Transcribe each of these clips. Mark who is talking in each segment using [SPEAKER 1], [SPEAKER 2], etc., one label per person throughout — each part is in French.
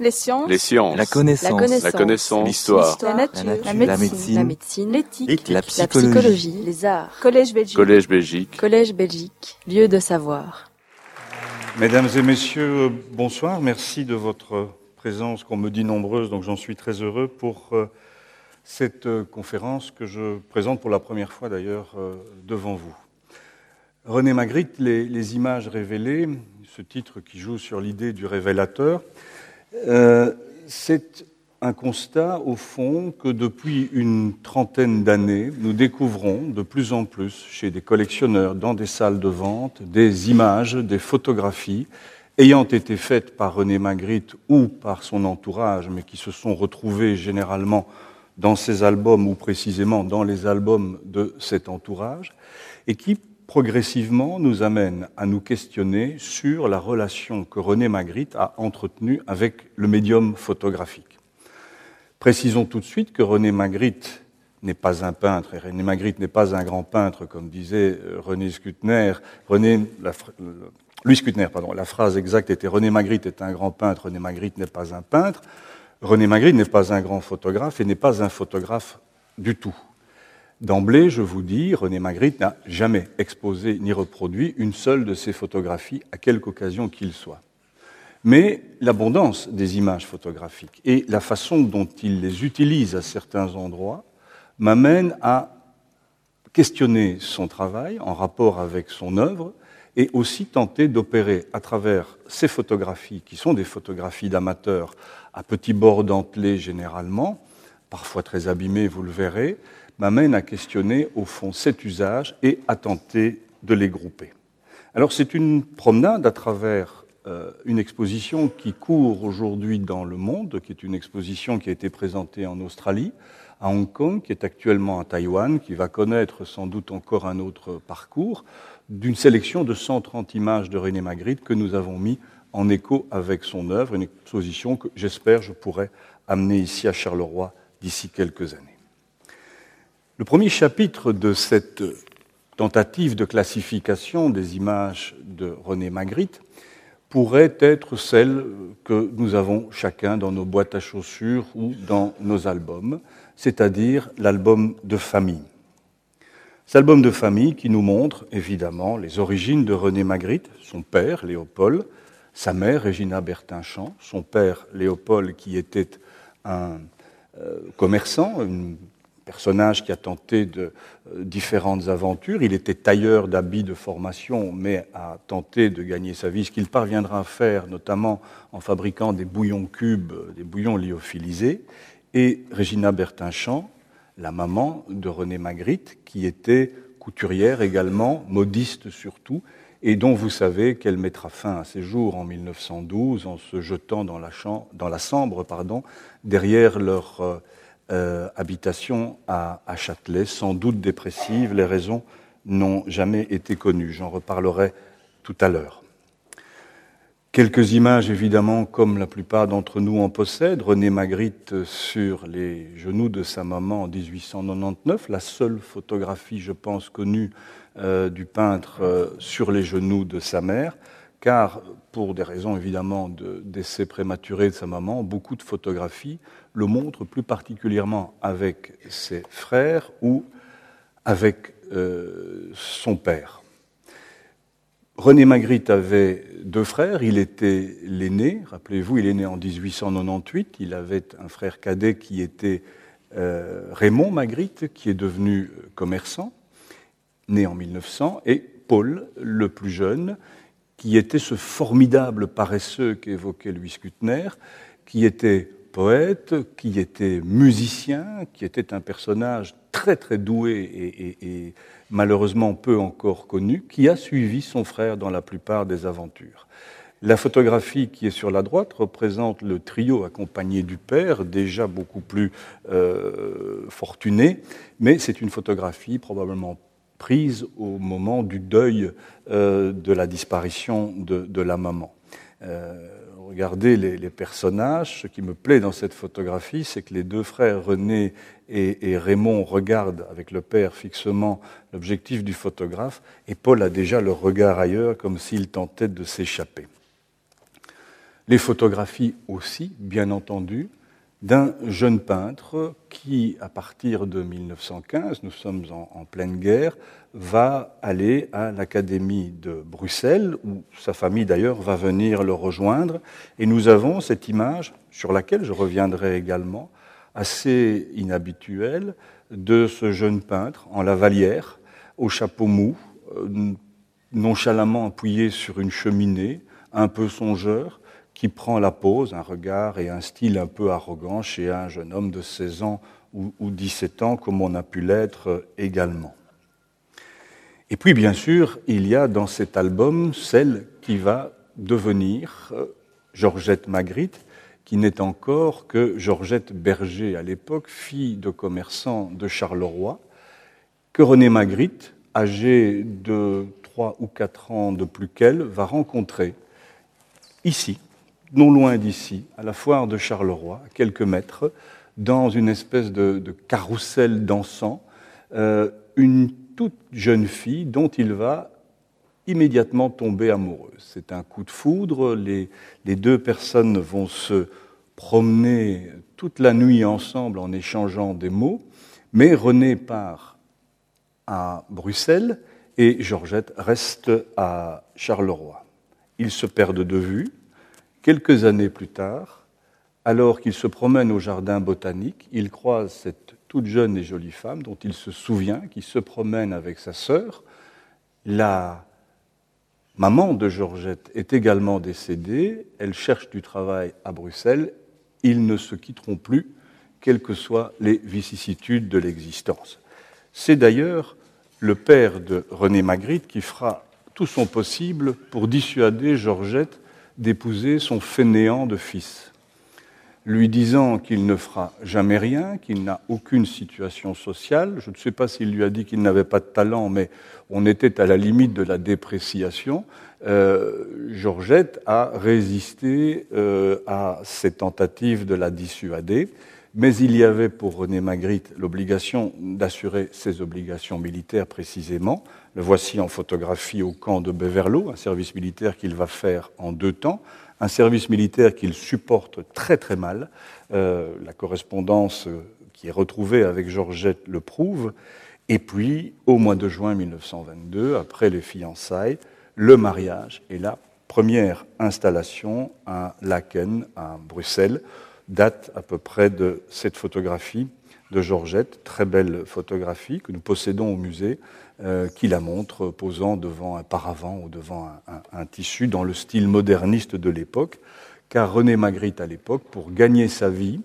[SPEAKER 1] Les sciences.
[SPEAKER 2] Les sciences.
[SPEAKER 3] La connaissance.
[SPEAKER 1] La connaissance.
[SPEAKER 2] L'histoire.
[SPEAKER 1] La nature.
[SPEAKER 3] La nature.
[SPEAKER 1] La médecine.
[SPEAKER 3] médecine.
[SPEAKER 1] La médecine. L'éthique.
[SPEAKER 3] La
[SPEAKER 1] La
[SPEAKER 3] psychologie.
[SPEAKER 1] Les arts. Collège Belgique.
[SPEAKER 2] Collège Belgique.
[SPEAKER 1] Collège Belgique. Lieu de savoir.
[SPEAKER 4] Mesdames et messieurs, euh, bonsoir. Merci de votre présence qu'on me dit nombreuse, donc j'en suis très heureux pour euh, cette euh, conférence que je présente pour la première fois d'ailleurs devant vous. René Magritte, les, les images révélées, ce titre qui joue sur l'idée du révélateur, euh, c'est un constat au fond que depuis une trentaine d'années, nous découvrons de plus en plus chez des collectionneurs, dans des salles de vente, des images, des photographies ayant été faites par René Magritte ou par son entourage, mais qui se sont retrouvées généralement dans ses albums ou précisément dans les albums de cet entourage, et qui progressivement nous amènent à nous questionner sur la relation que René Magritte a entretenue avec le médium photographique. Précisons tout de suite que René Magritte n'est pas un peintre, et René Magritte n'est pas un grand peintre, comme disait euh, René Skutner. René, la, Louis Skutner, pardon, la phrase exacte était René Magritte est un grand peintre, René Magritte n'est pas un peintre. René Magritte n'est pas un grand photographe et n'est pas un photographe du tout. D'emblée, je vous dis, René Magritte n'a jamais exposé ni reproduit une seule de ses photographies, à quelque occasion qu'il soit. Mais l'abondance des images photographiques et la façon dont il les utilise à certains endroits m'amène à questionner son travail en rapport avec son œuvre et aussi tenter d'opérer à travers ces photographies, qui sont des photographies d'amateurs à petits bords dentelés généralement, parfois très abîmés, vous le verrez, m'amène à questionner au fond cet usage et à tenter de les grouper. Alors c'est une promenade à travers euh, une exposition qui court aujourd'hui dans le monde, qui est une exposition qui a été présentée en Australie, à Hong Kong, qui est actuellement à Taïwan, qui va connaître sans doute encore un autre parcours, d'une sélection de 130 images de René Magritte que nous avons mis en écho avec son œuvre, une exposition que j'espère je pourrai amener ici à Charleroi d'ici quelques années. Le premier chapitre de cette tentative de classification des images de René Magritte pourrait être celle que nous avons chacun dans nos boîtes à chaussures ou dans nos albums, c'est-à-dire l'album de famille. Cet album de famille qui nous montre évidemment les origines de René Magritte, son père Léopold, sa mère Régina Bertinchamp, son père Léopold qui était un euh, commerçant, un personnage qui a tenté de euh, différentes aventures. Il était tailleur d'habits de formation, mais a tenté de gagner sa vie, ce qu'il parviendra à faire notamment en fabriquant des bouillons cubes, des bouillons lyophilisés. Et Régina Bertinchamp, la maman de René Magritte, qui était couturière également, modiste surtout, et dont vous savez qu'elle mettra fin à ses jours en 1912 en se jetant dans la, chambre, Sambre pardon, derrière leur euh, habitation à, à, Châtelet, sans doute dépressive. Les raisons n'ont jamais été connues. J'en reparlerai tout à l'heure. Quelques images, évidemment, comme la plupart d'entre nous en possèdent. René Magritte sur les genoux de sa maman en 1899, la seule photographie, je pense, connue euh, du peintre euh, sur les genoux de sa mère, car pour des raisons évidemment de décès prématuré de sa maman, beaucoup de photographies le montrent plus particulièrement avec ses frères ou avec euh, son père. René Magritte avait deux frères, il était l'aîné, rappelez-vous, il est né en 1898, il avait un frère cadet qui était euh, Raymond Magritte, qui est devenu commerçant, né en 1900, et Paul, le plus jeune, qui était ce formidable paresseux qu'évoquait Louis Skutner, qui était poète, qui était musicien, qui était un personnage très très doué et, malheureusement peu encore connu, qui a suivi son frère dans la plupart des aventures. La photographie qui est sur la droite représente le trio accompagné du père, déjà beaucoup plus euh, fortuné, mais c'est une photographie probablement prise au moment du deuil euh, de la disparition de, la maman. Euh, regardez les, personnages. Ce qui me plaît dans cette photographie, c'est que les deux frères René et, Raymond regardent avec le père fixement l'objectif du photographe, et Paul a déjà le regard ailleurs, comme s'il tentait de s'échapper. Les photographies aussi, bien entendu, d'un jeune peintre qui, à partir de 1915, nous sommes en, pleine guerre, va aller à l'Académie de Bruxelles, où sa famille d'ailleurs va venir le rejoindre. Et nous avons cette image, sur laquelle je reviendrai également, assez inhabituelle, de ce jeune peintre en lavalière, au chapeau mou, euh, nonchalamment appuyé sur une cheminée, un peu songeur, qui prend la pose, un regard et un style un peu arrogant chez un jeune homme de 16 ans ou, 17 ans, comme on a pu l'être également. Et puis, bien sûr, il y a dans cet album celle qui va devenir euh, Georgette Magritte, qui n'est encore que Georgette Berger à l'époque, fille de commerçant de Charleroi, que René Magritte, âgé de 3 ou 4 ans de plus qu'elle, va rencontrer ici, non loin d'ici, à la foire de Charleroi, à quelques mètres, dans une espèce de, carrousel dansant, euh, une toute jeune fille dont il va immédiatement tomber amoureux. C'est un coup de foudre, les, les, deux personnes vont se promener toute la nuit ensemble en échangeant des mots, mais René part à Bruxelles et Georgette reste à Charleroi. Ils se perdent de vue, Quelques années plus tard, alors qu'il se promène au jardin botanique, il croise cette toute jeune et jolie femme dont il se souvient, qui se promène avec sa sœur. La maman de Georgette est également décédée, elle cherche du travail à Bruxelles, ils ne se quitteront plus, quelles que soient les vicissitudes de l'existence. C'est d'ailleurs le père de René Magritte qui fera tout son possible pour dissuader Georgette d'épouser son fainéant de fils, lui disant qu'il ne fera jamais rien, qu'il n'a aucune situation sociale. Je ne sais pas s'il lui a dit qu'il n'avait pas de talent, mais on était à la limite de la dépréciation. Euh, Georgette a résisté euh, à ces tentatives de la dissuader, mais il y avait pour René Magritte l'obligation d'assurer ses obligations militaires précisément, le voici en photographie au camp de Beverlo, un service militaire qu'il va faire en deux temps, un service militaire qu'il supporte très très mal. Euh, la correspondance qui est retrouvée avec Georgette le prouve. Et puis, au mois de juin 1922, après les fiançailles, le mariage et la première installation à Laken, à Bruxelles, date à peu près de cette photographie de Georgette, très belle photographie que nous possédons au musée, euh, qui la montre posant devant un paravent ou devant un, tissu dans le style moderniste de l'époque, car René Magritte à l'époque, pour gagner sa vie,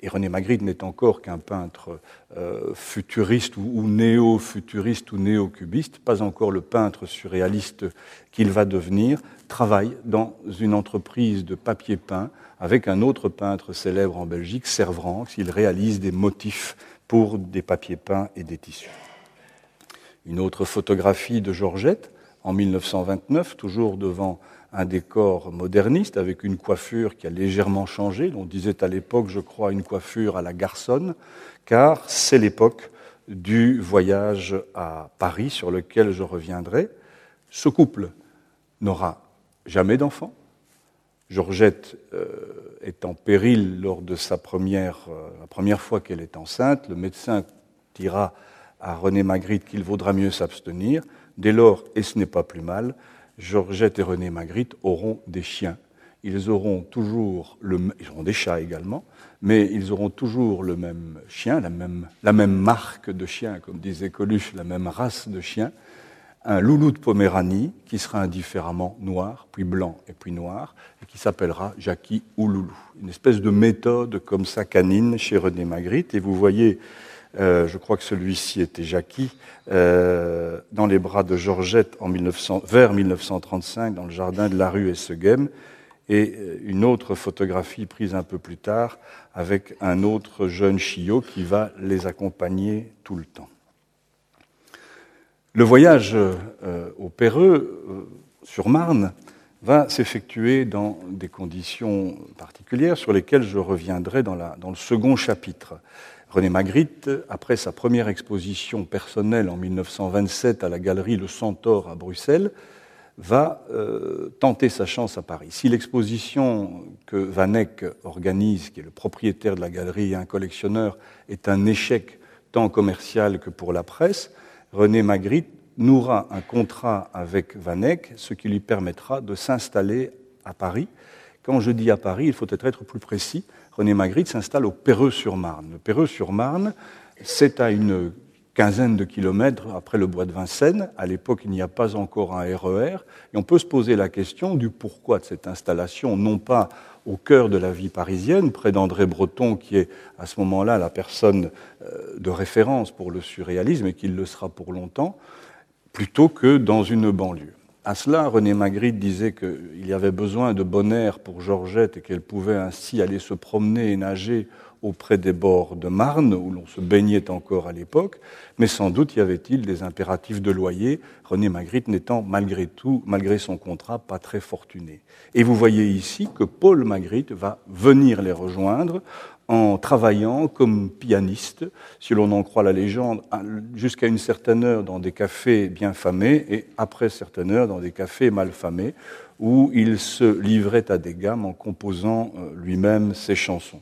[SPEAKER 4] et René Magritte n'est encore qu'un peintre euh, futuriste ou, néo-futuriste ou néo-cubiste, pas encore le peintre surréaliste qu'il va devenir, travaille dans une entreprise de papier peint avec un autre peintre célèbre en Belgique, Servranx. Il réalise des motifs pour des papiers peints et des tissus. Une autre photographie de Georgette en 1929, toujours devant un décor moderniste avec une coiffure qui a légèrement changé. On disait à l'époque, je crois, une coiffure à la garçonne, car c'est l'époque du voyage à Paris sur lequel je reviendrai. Ce couple n'aura jamais d'enfant. Georgette euh, est en péril lors de sa première, euh, la première fois qu'elle est enceinte. Le médecin dira à René Magritte qu'il vaudra mieux s'abstenir. Dès lors, et ce n'est pas plus mal, Georgette et René Magritte auront des chiens. Ils auront toujours le, ils auront des chats également, mais ils auront toujours le même chien, la même, la même marque de chien, comme disait Coluche, la même race de chien, un loulou de Poméranie qui sera indifféremment noir, puis blanc et puis noir, et qui s'appellera Jackie ou Loulou. Une espèce de méthode comme ça canine chez René Magritte, et vous voyez euh, je crois que celui-ci était Jackie, euh, dans les bras de Georgette en 1900, vers 1935 dans le jardin de la rue Esseghem, et euh, une autre photographie prise un peu plus tard avec un autre jeune chiot qui va les accompagner tout le temps. Le voyage au Péreux, sur Marne, va s'effectuer dans des conditions particulières sur lesquelles je reviendrai dans, le second chapitre. René Magritte, après sa première exposition personnelle en 1927 à la galerie Le Centaure à Bruxelles, va euh, tenter sa chance à Paris. Si l'exposition que Van Eyck organise, qui est le propriétaire de la galerie et un collectionneur, est un échec tant commercial que pour la presse, René Magritte nouera un contrat avec Van Eyck, ce qui lui permettra de s'installer à Paris. Quand je dis à Paris, il faut être plus précis. René Magritte s'installe au Perreux-sur-Marne. Le Perreux-sur-Marne, c'est à une quinzaine de kilomètres après le bois de Vincennes. À l'époque, il n'y a pas encore un RER. Et on peut se poser la question du pourquoi de cette installation, non pas au cœur de la vie parisienne, près d'André Breton, qui est à ce moment-là la personne euh, de référence pour le surréalisme et qui le sera pour longtemps, plutôt que dans une banlieue. À cela, René Magritte disait qu'il y avait besoin de bon air pour Georgette et qu'elle pouvait ainsi aller se promener et nager auprès des bords de Marne, où l'on se baignait encore à l'époque, mais sans doute y avait-il des impératifs de loyer, René Magritte n'étant malgré tout, malgré son contrat, pas très fortuné. Et vous voyez ici que Paul Magritte va venir les rejoindre en travaillant comme pianiste, si l'on en croit la légende, jusqu'à une certaine heure dans des cafés bien famés et après certaines heures dans des cafés mal famés, où il se livrait à des gammes en composant euh, lui-même ses chansons.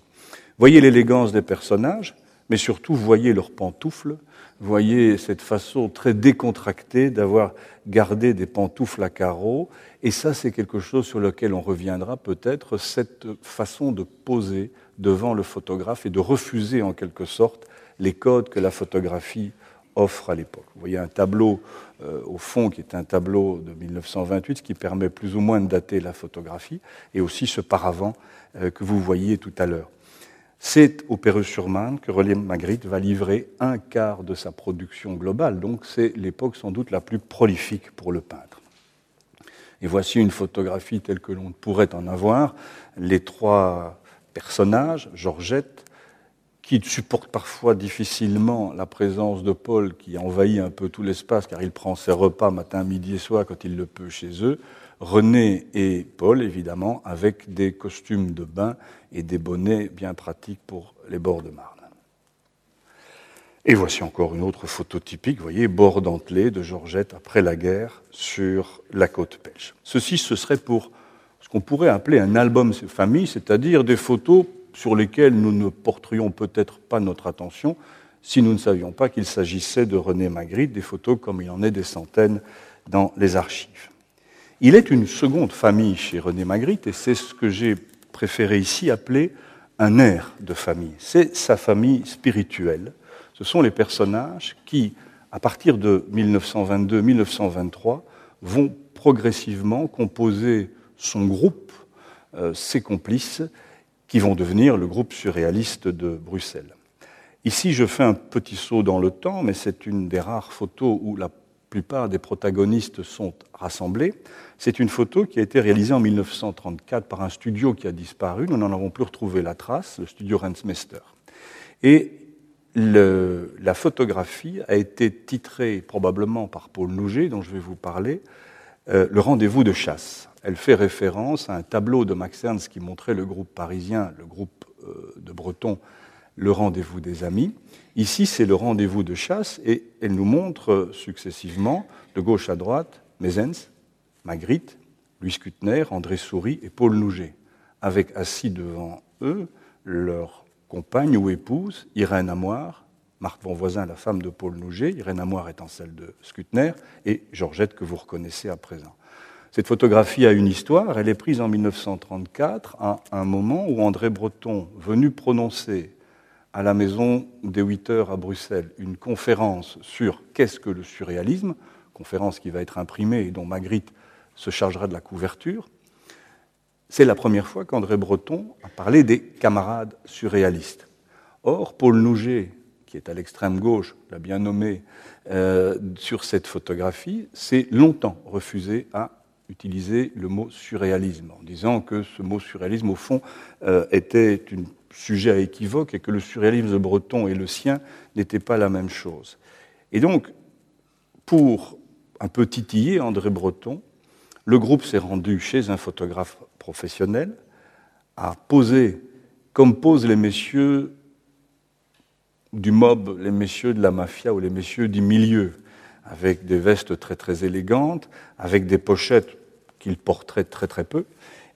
[SPEAKER 4] Voyez l'élégance des personnages, mais surtout voyez leurs pantoufles, voyez cette façon très décontractée d'avoir gardé des pantoufles à carreaux, et ça c'est quelque chose sur lequel on reviendra peut-être, cette façon de poser devant le photographe et de refuser en quelque sorte les codes que la photographie offre à l'époque. Vous voyez un tableau euh, au fond qui est un tableau de 1928, ce qui permet plus ou moins de dater la photographie, et aussi ce paravent euh, que vous voyez tout à l'heure. C'est au Perreux-sur-Marne que René Magritte va livrer un quart de sa production globale, donc c'est l'époque sans doute la plus prolifique pour le peintre. Et voici une photographie telle que l'on pourrait en avoir. Les trois personnages, Georgette, qui supporte parfois difficilement la présence de Paul qui envahit un peu tout l'espace car il prend ses repas matin, midi et soir quand il le peut chez eux, René et Paul, évidemment, avec des costumes de bain et des bonnets bien pratiques pour les bords de Marne. Et voici encore une autre photo typique, vous voyez, bord dentelé de Georgette après la guerre sur la côte belge. Ceci, ce serait pour ce qu'on pourrait appeler un album famille, c'est-à-dire des photos sur lesquelles nous ne porterions peut-être pas notre attention si nous ne savions pas qu'il s'agissait de René Magritte, des photos comme il en est des centaines dans les archives. Il est une seconde famille chez René Magritte, et c'est ce que j'ai préféré ici appeler un air de famille. C'est sa famille spirituelle. Ce sont les personnages qui, à partir de 1922-1923, vont progressivement composer son groupe, euh, ses complices, qui vont devenir le groupe surréaliste de Bruxelles. Ici, je fais un petit saut dans le temps, mais c'est une des rares photos où la plupart des protagonistes sont rassemblés. C'est une photo qui a été réalisée en 1934 par un studio qui a disparu. Nous n'en avons plus retrouvé la trace, le studio Rensmester. Et la photographie a été titrée probablement par Paul Nouget, dont je vais vous parler, euh, Le rendez-vous de chasse. Elle fait référence à un tableau de Max Ernst qui montrait le groupe parisien, le groupe euh, de Breton, le rendez-vous des amis. Ici, c'est le rendez-vous de chasse et elle nous montre successivement, de gauche à droite, Mezens, Magritte, Louis Kutner, André Souris et Paul Nouget, avec assis devant eux leur compagne ou épouse, Irène Amoir, Marthe Bonvoisin, la femme de Paul Nouget, Irène Amoir étant celle de Skutner, et Georgette que vous reconnaissez à présent. Cette photographie a une histoire, elle est prise en 1934, à un moment où André Breton, venu prononcer à la Maison des 8 heures à Bruxelles une conférence sur qu'est-ce que le surréalisme, conférence qui va être imprimée et dont Magritte se chargera de la couverture. C'est la première fois qu'André Breton a parlé des camarades surréalistes. Or, Paul Nouget, qui est à l'extrême gauche, l'a bien nommé euh, sur cette photographie, s'est longtemps refusé à utiliser le mot surréalisme, en disant que ce mot surréalisme, au fond, euh, était une sujet à équivoque et que le surréalisme breton et le sien n'étaient pas la même chose. Et donc, pour un peu titiller André Breton, le groupe s'est rendu chez un photographe professionnel, a posé, comme posent les messieurs du mob, les messieurs de la mafia ou les messieurs du milieu, avec des vestes très très élégantes, avec des pochettes qu'il porterait très très peu,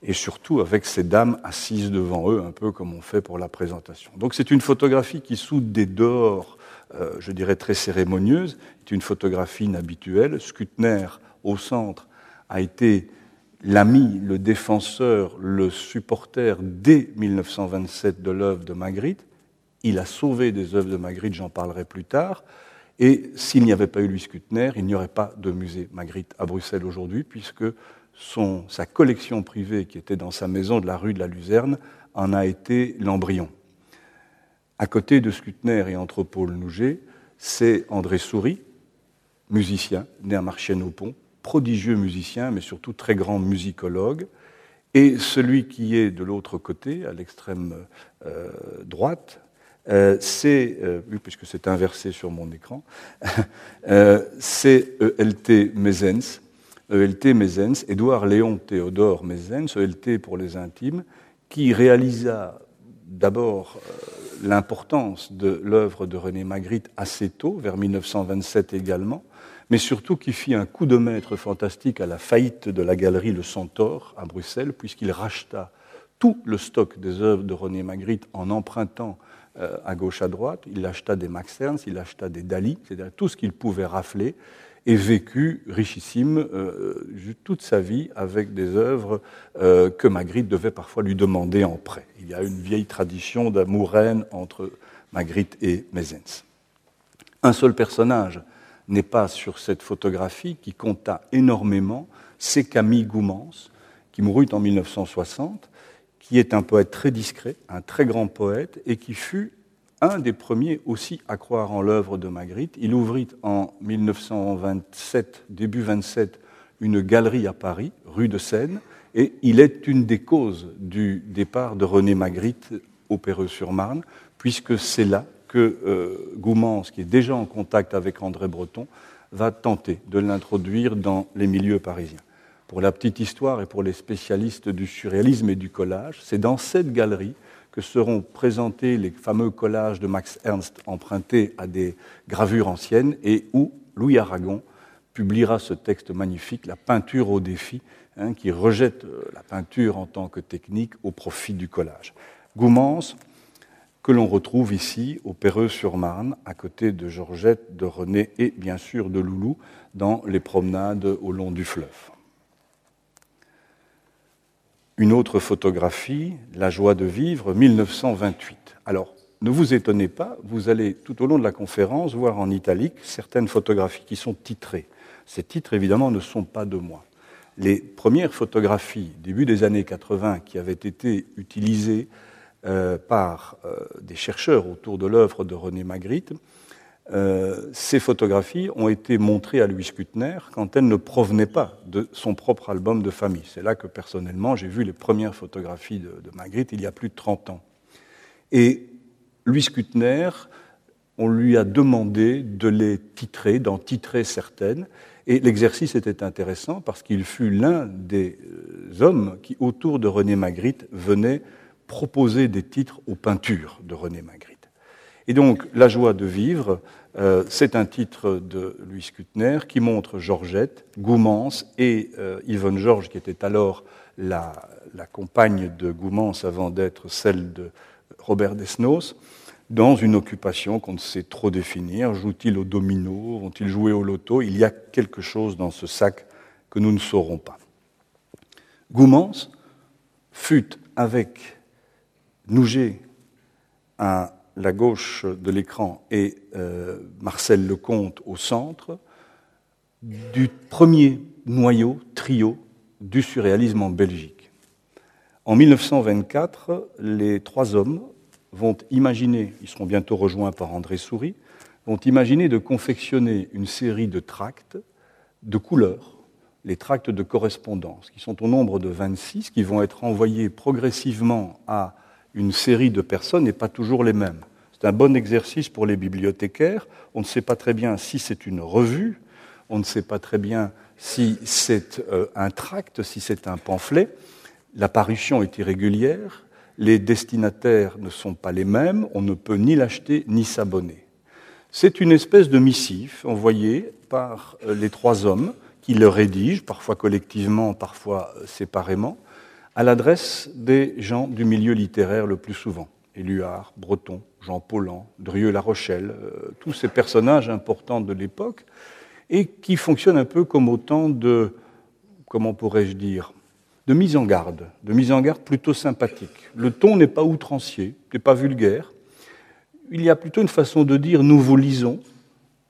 [SPEAKER 4] et surtout avec ces dames assises devant eux, un peu comme on fait pour la présentation. Donc c'est une photographie qui soude des dehors, euh, je dirais très cérémonieuse, c'est une photographie inhabituelle. Skutner, au centre, a été l'ami, le défenseur, le supporter dès 1927 de l'œuvre de Magritte. Il a sauvé des œuvres de Magritte, j'en parlerai plus tard. Et s'il n'y avait pas eu Louis Skutner, il n'y aurait pas de musée Magritte à Bruxelles aujourd'hui, puisque sa collection privée, qui était dans sa maison de la rue de la Luzerne, en a été l'embryon. À côté de Skutner et entre Paul Nouget, c'est André Souris, musicien, né à Marchienne-au-Pont, prodigieux musicien, mais surtout très grand musicologue. Et celui qui est de l'autre côté, à l'extrême euh, droite, euh, c'est, euh, puisque c'est inversé sur mon écran, c'est ELT Mezens, ELT Mezens, Édouard Léon Théodore Mezens, ELT pour les intimes, qui réalisa d'abord l'importance de l'œuvre de René Magritte assez tôt, vers 1927 également, mais surtout qui fit un coup de maître fantastique à la faillite de la galerie Le Centaure à Bruxelles, puisqu'il racheta tout le stock des œuvres de René Magritte en empruntant euh, à gauche à droite. Il acheta des Max Ernst, il acheta des Dali, c'est-à-dire tout ce qu'il pouvait rafler, et vécut richissime euh, toute sa vie avec des œuvres euh, que Magritte devait parfois lui demander en prêt. Il y a une vieille tradition d'amour-reine entre Magritte et Mezens. Un seul personnage n'est pas sur cette photographie qui compta énormément, c'est Camille Goumans, qui mourut en 1960, qui est un poète très discret, un très grand poète, et qui fut un des premiers aussi à croire en l'œuvre de Magritte. Il ouvrit en 1927, début 27, une galerie à Paris, rue de Seine, et il est une des causes du départ de René Magritte au Perreux-sur-Marne, puisque c'est là que euh, Goumans, qui est déjà en contact avec André Breton, va tenter de l'introduire dans les milieux parisiens. Pour la petite histoire et pour les spécialistes du surréalisme et du collage, c'est dans cette galerie que seront présentés les fameux collages de Max Ernst empruntés à des gravures anciennes et où Louis Aragon publiera ce texte magnifique, La peinture au défi, hein, qui rejette euh, la peinture en tant que technique au profit du collage. Goumans, que l'on retrouve ici au Perreux-sur-Marne, à côté de Georgette, de René et bien sûr de Loulou, dans les promenades au long du fleuve. Une autre photographie, La joie de vivre, 1928. Alors, ne vous étonnez pas, vous allez tout au long de la conférence voir en italique certaines photographies qui sont titrées. Ces titres, évidemment, ne sont pas de moi. Les premières photographies, début des années 80, qui avaient été utilisées par euh, des chercheurs autour de l'œuvre de René Magritte, euh, ces photographies ont été montrées à Louis Kutner quand elles ne provenaient pas de son propre album de famille. C'est là que personnellement j'ai vu les premières photographies de, Magritte il y a plus de 30 ans. Et Louis Kutner, on lui a demandé de les titrer, d'en titrer certaines, et l'exercice était intéressant parce qu'il fut l'un des hommes qui, autour de René Magritte, venait proposer des titres aux peintures de René Magritte. Et donc, La joie de vivre, euh, c'est un titre de Louis Kutner qui montre Georgette, Goumans et euh, Yvonne Georges, qui était alors la, compagne de Goumans avant d'être celle de Robert Desnos, dans une occupation qu'on ne sait trop définir. Jouent-ils au domino? Vont-ils jouer au loto? Il y a quelque chose dans ce sac que nous ne saurons pas. Goumans fut avec Nouget à la gauche de l'écran et euh, Marcel Lecomte au centre, du premier noyau, trio, du surréalisme en Belgique. En 1924, les trois hommes vont imaginer, ils seront bientôt rejoints par André Souris, vont imaginer de confectionner une série de tracts de couleurs, les tracts de correspondance, qui sont au nombre de 26, qui vont être envoyés progressivement à une série de personnes n'est pas toujours les mêmes. C'est un bon exercice pour les bibliothécaires. On ne sait pas très bien si c'est une revue, on ne sait pas très bien si c'est euh, un tract, si c'est un pamphlet. La parution est irrégulière, les destinataires ne sont pas les mêmes, on ne peut ni l'acheter ni s'abonner. C'est une espèce de missif envoyé par euh, les trois hommes qui le rédigent, parfois collectivement, parfois euh, séparément, à l'adresse des gens du milieu littéraire le plus souvent. Éluard, Breton, Jean Paulhan, Drieux-La Rochelle, euh, tous ces personnages importants de l'époque, et qui fonctionnent un peu comme autant de, comment pourrais-je dire, de mise en garde, de mise en garde plutôt sympathique. Le ton n'est pas outrancier, n'est pas vulgaire. Il y a plutôt une façon de dire nous vous lisons,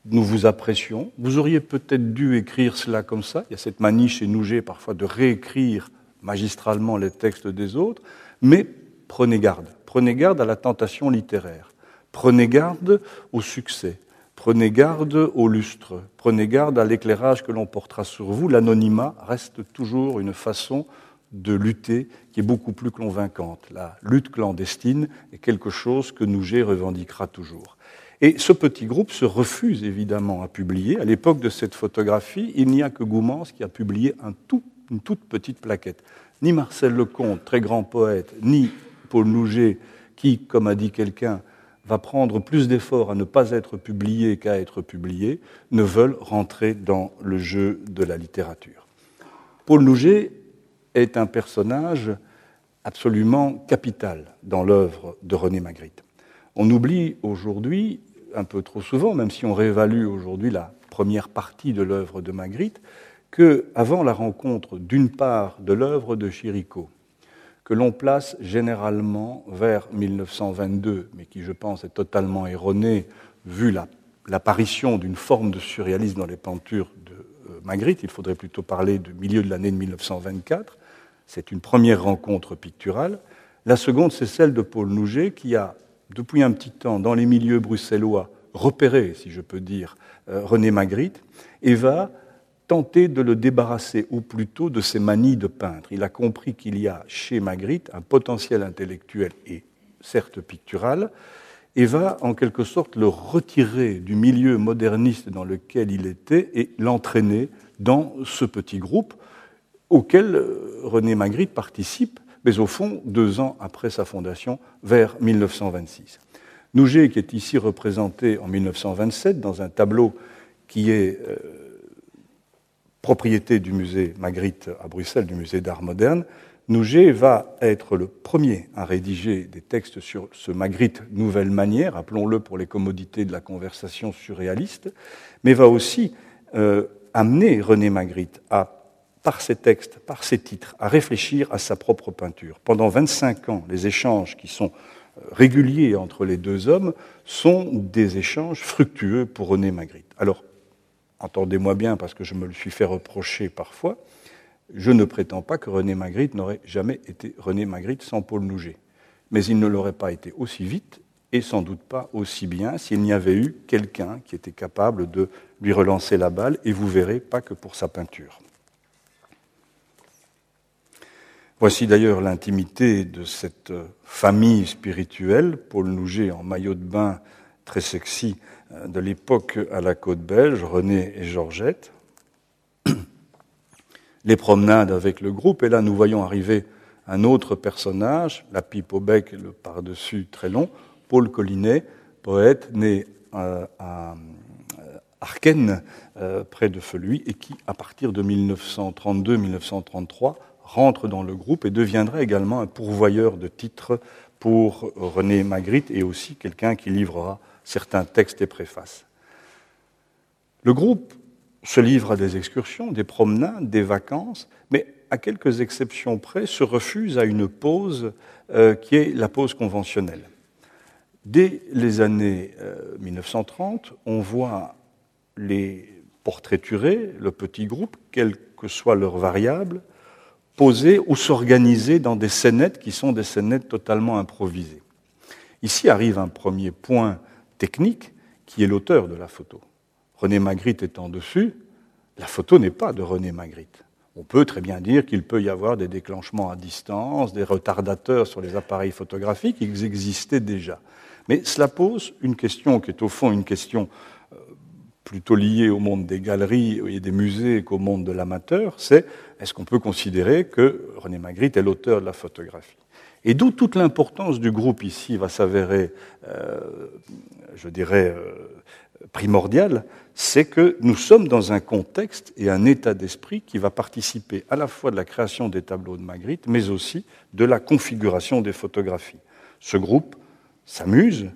[SPEAKER 4] nous vous apprécions. Vous auriez peut-être dû écrire cela comme ça. Il y a cette manie chez Nouget parfois de réécrire magistralement les textes des autres, mais prenez garde. Prenez garde à la tentation littéraire. Prenez garde au succès. Prenez garde au lustre. Prenez garde à l'éclairage que l'on portera sur vous. L'anonymat reste toujours une façon de lutter qui est beaucoup plus convaincante. La lutte clandestine est quelque chose que Nouget revendiquera toujours. Et ce petit groupe se refuse évidemment à publier. À l'époque de cette photographie, il n'y a que Goumans qui a publié un tout, une toute petite plaquette. Ni Marcel Lecomte, très grand poète, ni Paul Nouget, qui, comme a dit quelqu'un, va prendre plus d'efforts à ne pas être publié qu'à être publié, ne veulent rentrer dans le jeu de la littérature. Paul Nouget est un personnage absolument capital dans l'œuvre de René Magritte. On oublie aujourd'hui, un peu trop souvent, même si on réévalue aujourd'hui la première partie de l'œuvre de Magritte, que avant la rencontre d'une part de l'œuvre de Chirico, que l'on place généralement vers 1922, mais qui je pense est totalement erroné vu l'apparition d'une forme de surréalisme dans les peintures de euh, Magritte, il faudrait plutôt parler du milieu de l'année de 1924, c'est une première rencontre picturale. La seconde, c'est celle de Paul Nouget, qui a depuis un petit temps, dans les milieux bruxellois, repéré, si je peux dire, euh, René Magritte, et va tenter de le débarrasser, ou plutôt de ses manies de peintre. Il a compris qu'il y a chez Magritte un potentiel intellectuel et certes pictural, et va en quelque sorte le retirer du milieu moderniste dans lequel il était et l'entraîner dans ce petit groupe auquel euh, René Magritte participe mais au fond, deux ans après sa fondation, vers 1926. Nouget, qui est ici représenté en 1927 dans un tableau qui est euh, propriété du musée Magritte à Bruxelles, du musée d'art moderne, Nouget va être le premier à rédiger des textes sur ce Magritte nouvelle manière, appelons-le pour les commodités de la conversation surréaliste, mais va aussi euh, amener René Magritte à par ses textes, par ses titres, à réfléchir à sa propre peinture. Pendant 25 ans, les échanges qui sont euh, réguliers entre les deux hommes sont des échanges fructueux pour René Magritte. Alors, entendez-moi bien parce que je me le suis fait reprocher parfois, je ne prétends pas que René Magritte n'aurait jamais été René Magritte sans Paul Nouget. Mais il ne l'aurait pas été aussi vite et sans doute pas aussi bien s'il n'y avait eu quelqu'un qui était capable de lui relancer la balle, et vous verrez, pas que pour sa peinture. Voici d'ailleurs l'intimité de cette famille spirituelle, Paul Nouget en maillot de bain très sexy de l'époque à la côte belge, René et Georgette. Les promenades avec le groupe, et là nous voyons arriver un autre personnage, la pipe au bec le par-dessus très long, Paul Collinet, poète né euh, à Arken, euh, près de Feluy, et qui, à partir de 1932-1933, rentre dans le groupe et deviendra également un pourvoyeur de titres pour René Magritte et aussi quelqu'un qui livrera certains textes et préfaces. Le groupe se livre à des excursions, des promenades, des vacances, mais à quelques exceptions près, se refuse à une pause euh, qui est la pause conventionnelle. Dès les années 1930, euh, on voit les portraiturés, le petit groupe, quelles que soient leurs variables, poser ou s'organiser dans des scénettes qui sont des scénettes totalement improvisées. Ici arrive un premier point technique qui est l'auteur de la photo. René Magritte étant dessus, la photo n'est pas de René Magritte. On peut très bien dire qu'il peut y avoir des déclenchements à distance, des retardateurs sur les appareils photographiques qui existaient déjà. Mais cela pose une question qui est au fond une question plutôt lié au monde des galeries et des musées qu'au monde de l'amateur, c'est est-ce qu'on peut considérer que René Magritte est l'auteur de la photographie? Et d'où toute l'importance du groupe ici va s'avérer, euh, je dirais, euh, primordiale, c'est que nous sommes dans un contexte et un état d'esprit qui va participer à la fois de la création des tableaux de Magritte, mais aussi de la configuration des photographies. Ce groupe s'amuse,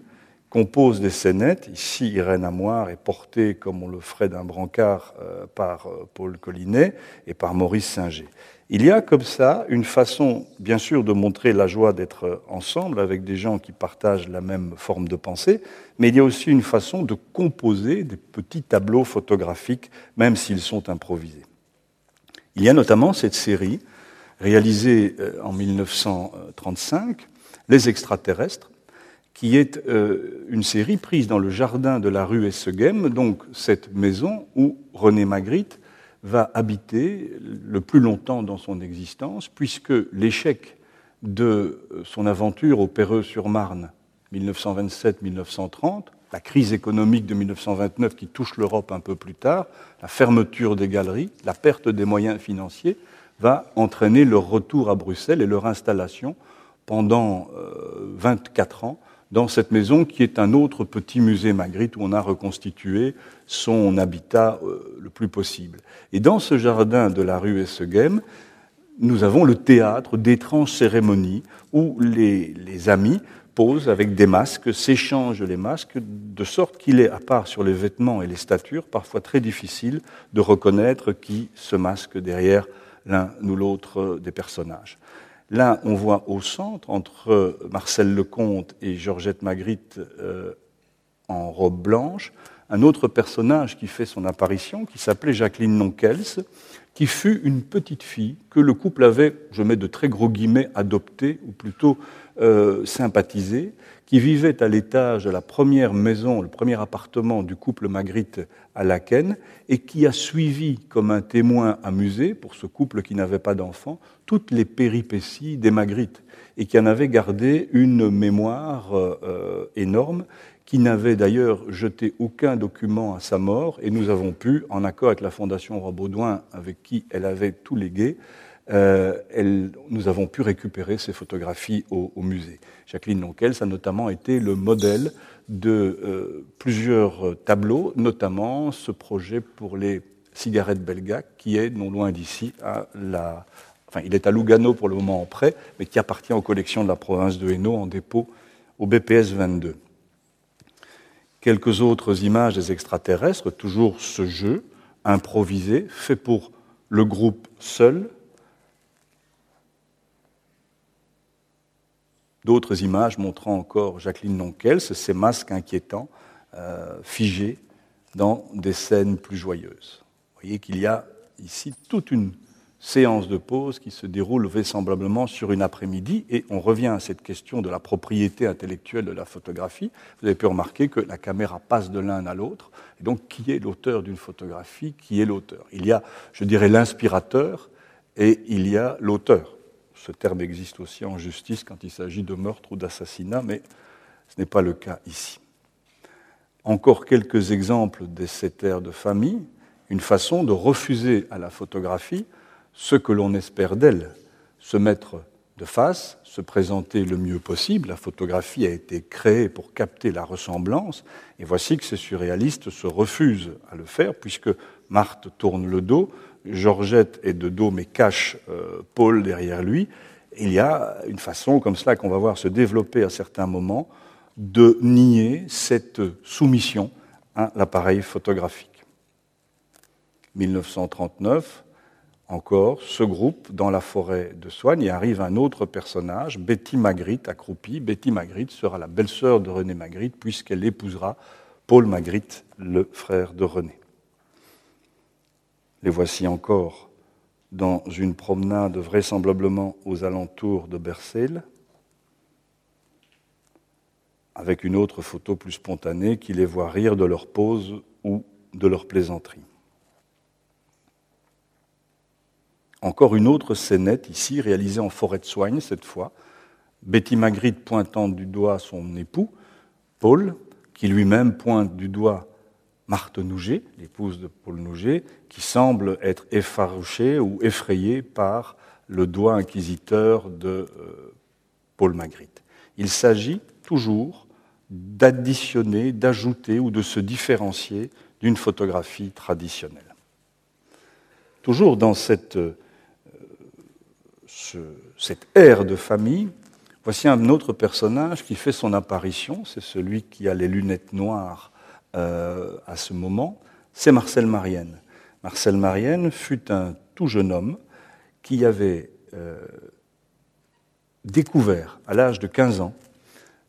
[SPEAKER 4] compose des scénettes. Ici, Irène Amoir est portée, comme on le ferait d'un brancard, euh, par Paul Collinet et par Maurice Singer. Il y a comme ça une façon, bien sûr, de montrer la joie d'être ensemble avec des gens qui partagent la même forme de pensée, mais il y a aussi une façon de composer des petits tableaux photographiques, même s'ils sont improvisés. Il y a notamment cette série réalisée euh, en 1935, Les extraterrestres, qui est euh, une série prise dans le jardin de la rue Essegem, donc cette maison où René Magritte va habiter le plus longtemps dans son existence, puisque l'échec de son aventure au Perreux-sur-Marne, 1927-1930, la crise économique de 1929 qui touche l'Europe un peu plus tard, la fermeture des galeries, la perte des moyens financiers, va entraîner leur retour à Bruxelles et leur installation pendant 24 euh, ans dans cette maison qui est un autre petit musée Magritte où on a reconstitué son habitat euh, le plus possible. Et dans ce jardin de la rue Essegem, nous avons le théâtre d'étranges cérémonies où les, les, amis posent avec des masques, s'échangent les masques, de sorte qu'il est, à part sur les vêtements et les statures, parfois très difficile de reconnaître qui se masque derrière l'un ou l'autre des personnages. Là, on voit au centre, entre Marcel Lecomte et Georgette Magritte euh, en robe blanche, un autre personnage qui fait son apparition, qui s'appelait Jacqueline Nonkels, qui fut une petite fille que le couple avait, je mets de très gros guillemets, adoptée, ou plutôt euh, sympathisée, qui vivait à l'étage de la première maison, le premier appartement du couple Magritte à Laken, et qui a suivi comme un témoin amusé, pour ce couple qui n'avait pas d'enfant, toutes les péripéties des Magritte, et qui en avait gardé une mémoire euh, énorme, qui n'avait d'ailleurs jeté aucun document à sa mort, et nous avons pu, en accord avec la Fondation Robaudouin, avec qui elle avait tout légué, euh, nous avons pu récupérer ces photographies au, musée. Jacqueline Nonkels a notamment été le modèle de euh, plusieurs tableaux, notamment ce projet pour les cigarettes Belgac, qui est non loin d'ici à la. Enfin, il est à Lugano pour le moment en prêt, mais qui appartient aux collections de la province de Hainaut en dépôt au BPS 22. Quelques autres images des extraterrestres, toujours ce jeu improvisé, fait pour le groupe seul, D'autres images montrant encore Jacqueline Nonkels, ces masques inquiétants, euh, figés dans des scènes plus joyeuses. Vous voyez qu'il y a ici toute une séance de pause qui se déroule vraisemblablement sur une après-midi, et on revient à cette question de la propriété intellectuelle de la photographie. Vous avez pu remarquer que la caméra passe de l'un à l'autre, et donc qui est l'auteur d'une photographie, qui est l'auteur? Il y a, je dirais, l'inspirateur, et il y a l'auteur. Ce terme existe aussi en justice quand il s'agit de meurtre ou d'assassinat, mais ce n'est pas le cas ici. Encore quelques exemples de cette ère de famille, une façon de refuser à la photographie ce que l'on espère d'elle, se mettre de face, se présenter le mieux possible. La photographie a été créée pour capter la ressemblance, et voici que ces surréalistes se refusent à le faire, puisque Marthe tourne le dos, Georgette est de dos mais cache euh, Paul derrière lui. Il y a une façon comme cela qu'on va voir se développer à certains moments de nier cette soumission à l'appareil photographique. 1939, encore, ce groupe dans la forêt de Soigne, y arrive un autre personnage, Betty Magritte, accroupie. Betty Magritte sera la belle-sœur de René Magritte, puisqu'elle épousera Paul Magritte, le frère de René. Les voici encore dans une promenade vraisemblablement aux alentours de Bercel, avec une autre photo plus spontanée qui les voit rire de leur pose ou de leur plaisanterie. Encore une autre scénette ici, réalisée en forêt de soigne cette fois, Betty Magritte pointant du doigt son époux, Paul, qui lui-même pointe du doigt Marthe Nouget, l'épouse de Paul Nouget, qui semble être effarouchée ou effrayée par le doigt inquisiteur de euh, Paul Magritte. Il s'agit toujours d'additionner, d'ajouter ou de se différencier d'une photographie traditionnelle. Toujours dans cette, euh, cette ère de famille, voici un autre personnage qui fait son apparition, c'est celui qui a les lunettes noires euh, à ce moment, c'est Marcel Marienne. Marcel Marienne fut un tout jeune homme qui avait euh, découvert à l'âge de 15 ans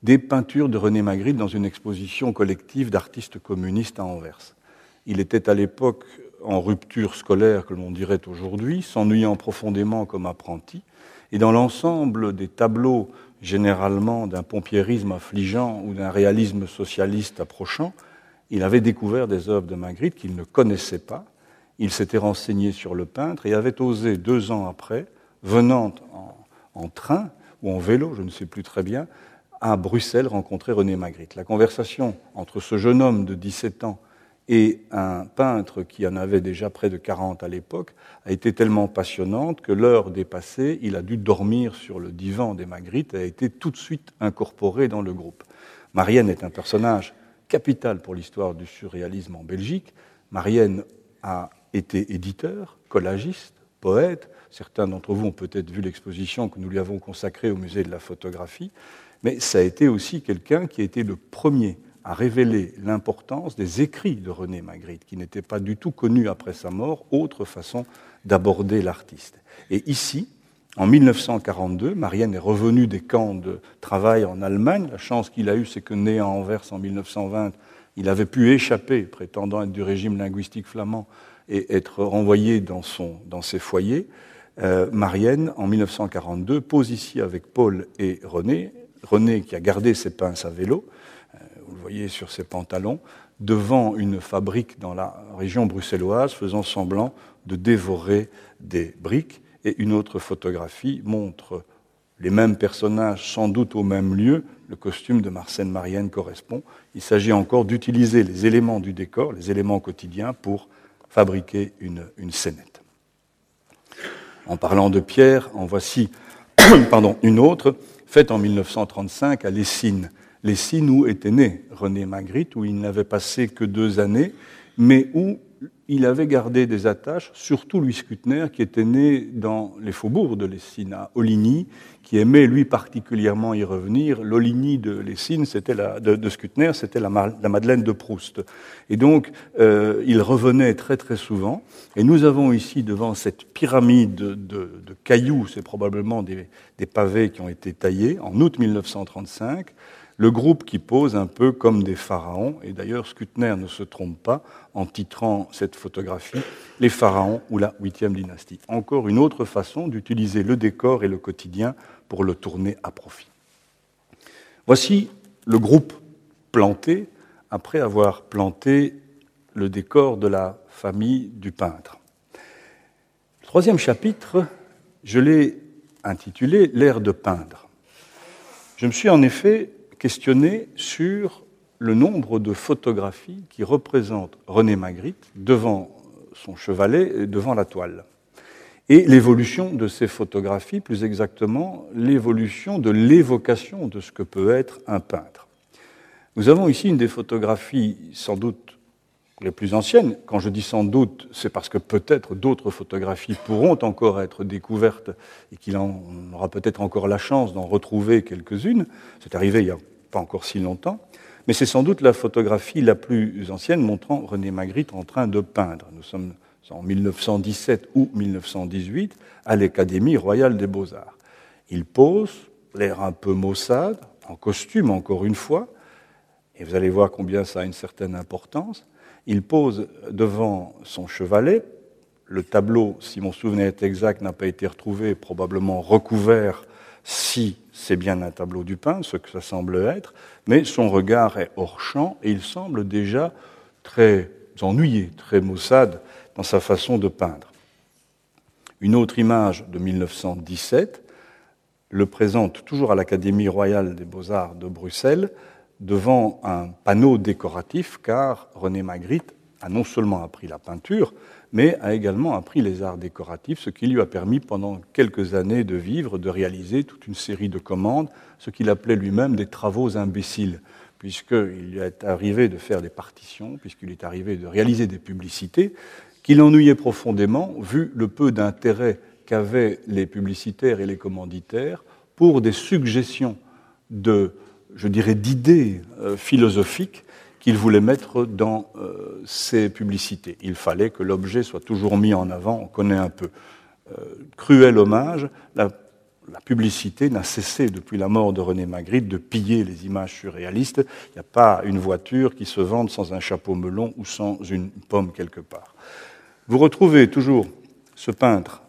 [SPEAKER 4] des peintures de René Magritte dans une exposition collective d'artistes communistes à Anvers. Il était à l'époque en rupture scolaire, que l'on dirait aujourd'hui, s'ennuyant profondément comme apprenti, et dans l'ensemble des tableaux généralement d'un pompiérisme affligeant ou d'un réalisme socialiste approchant, il avait découvert des œuvres de Magritte qu'il ne connaissait pas. Il s'était renseigné sur le peintre et avait osé, deux ans après, venant en, train ou en vélo, je ne sais plus très bien, à Bruxelles rencontrer René Magritte. La conversation entre ce jeune homme de 17 ans et un peintre qui en avait déjà près de 40 à l'époque a été tellement passionnante que l'heure dépassée, il a dû dormir sur le divan des Magritte et a été tout de suite incorporé dans le groupe. Marianne est un personnage capital pour l'histoire du surréalisme en Belgique. Marianne a été éditeur, collagiste, poète. Certains d'entre vous ont peut-être vu l'exposition que nous lui avons consacrée au musée de la photographie. Mais ça a été aussi quelqu'un qui a été le premier à révéler l'importance des écrits de René Magritte, qui n'étaient pas du tout connus après sa mort, autre façon d'aborder l'artiste. Et ici, en 1942, Marianne est revenu des camps de travail en Allemagne. La chance qu'il a eue, c'est que né à Anvers en 1920, il avait pu échapper, prétendant être du régime linguistique flamand, et être renvoyé dans ses foyers. Euh, Marianne, en 1942, pose ici avec Paul et René, René qui a gardé ses pinces à vélo, euh, vous le voyez sur ses pantalons, devant une fabrique dans la région bruxelloise, faisant semblant de dévorer des briques. Et une autre photographie montre les mêmes personnages, sans doute au même lieu. Le costume de Marcel Marienne correspond. Il s'agit encore d'utiliser les éléments du décor, les éléments quotidiens, pour fabriquer une, scénette. En parlant de pierre, en voici une autre, faite en 1935 à Lessines. Lessines où était né René Magritte, où il n'avait passé que deux années, mais où il avait gardé des attaches, surtout Louis Scutner, qui était né dans les faubourgs de Lessines, à Oligny, qui aimait lui particulièrement y revenir. L'Oligny de Lessines, c'était la, de, c'était la, Madeleine de Proust. Et donc, euh, il revenait très très souvent. Et nous avons ici, devant cette pyramide de, de, de cailloux, c'est probablement des, des pavés qui ont été taillés, en août 1935, le groupe qui pose un peu comme des pharaons, et d'ailleurs Skutner ne se trompe pas en titrant cette photographie Les pharaons ou la huitième dynastie. Encore une autre façon d'utiliser le décor et le quotidien pour le tourner à profit. Voici le groupe planté après avoir planté le décor de la famille du peintre. Le troisième chapitre, je l'ai intitulé L'ère de peindre. Je me suis en effet questionner sur le nombre de photographies qui représentent René Magritte devant son chevalet et devant la toile. Et l'évolution de ces photographies, plus exactement l'évolution de l'évocation de ce que peut être un peintre. Nous avons ici une des photographies sans doute les plus anciennes. Quand je dis sans doute, c'est parce que peut-être d'autres photographies pourront encore être découvertes et qu'il en aura peut-être encore la chance d'en retrouver quelques-unes. C'est arrivé il y a pas encore si longtemps, mais c'est sans doute la photographie la plus ancienne montrant René Magritte en train de peindre. Nous sommes en 1917 ou 1918 à l'Académie royale des beaux-arts. Il pose, l'air un peu maussade, en costume encore une fois, et vous allez voir combien ça a une certaine importance. Il pose devant son chevalet. Le tableau, si mon souvenir est exact, n'a pas été retrouvé, probablement recouvert si c'est bien un tableau du pain, ce que ça semble être, mais son regard est hors champ et il semble déjà très ennuyé, très maussade dans sa façon de peindre. Une autre image de 1917 le présente toujours à l'Académie royale des beaux-arts de Bruxelles devant un panneau décoratif car René Magritte a non seulement appris la peinture, mais a également appris les arts décoratifs, ce qui lui a permis pendant quelques années de vivre, de réaliser toute une série de commandes, ce qu'il appelait lui-même des travaux imbéciles, puisqu'il lui est arrivé de faire des partitions, puisqu'il est arrivé de réaliser des publicités, qu'il ennuyait profondément, vu le peu d'intérêt qu'avaient les publicitaires et les commanditaires pour des suggestions de, je dirais, d'idées euh, philosophiques qu'il voulait mettre dans euh, ses publicités. Il fallait que l'objet soit toujours mis en avant, on connaît un peu. Euh, cruel hommage, la, publicité n'a cessé depuis la mort de René Magritte de piller les images surréalistes. Il n'y a pas une voiture qui se vende sans un chapeau melon ou sans une pomme quelque part. Vous retrouvez toujours ce peintre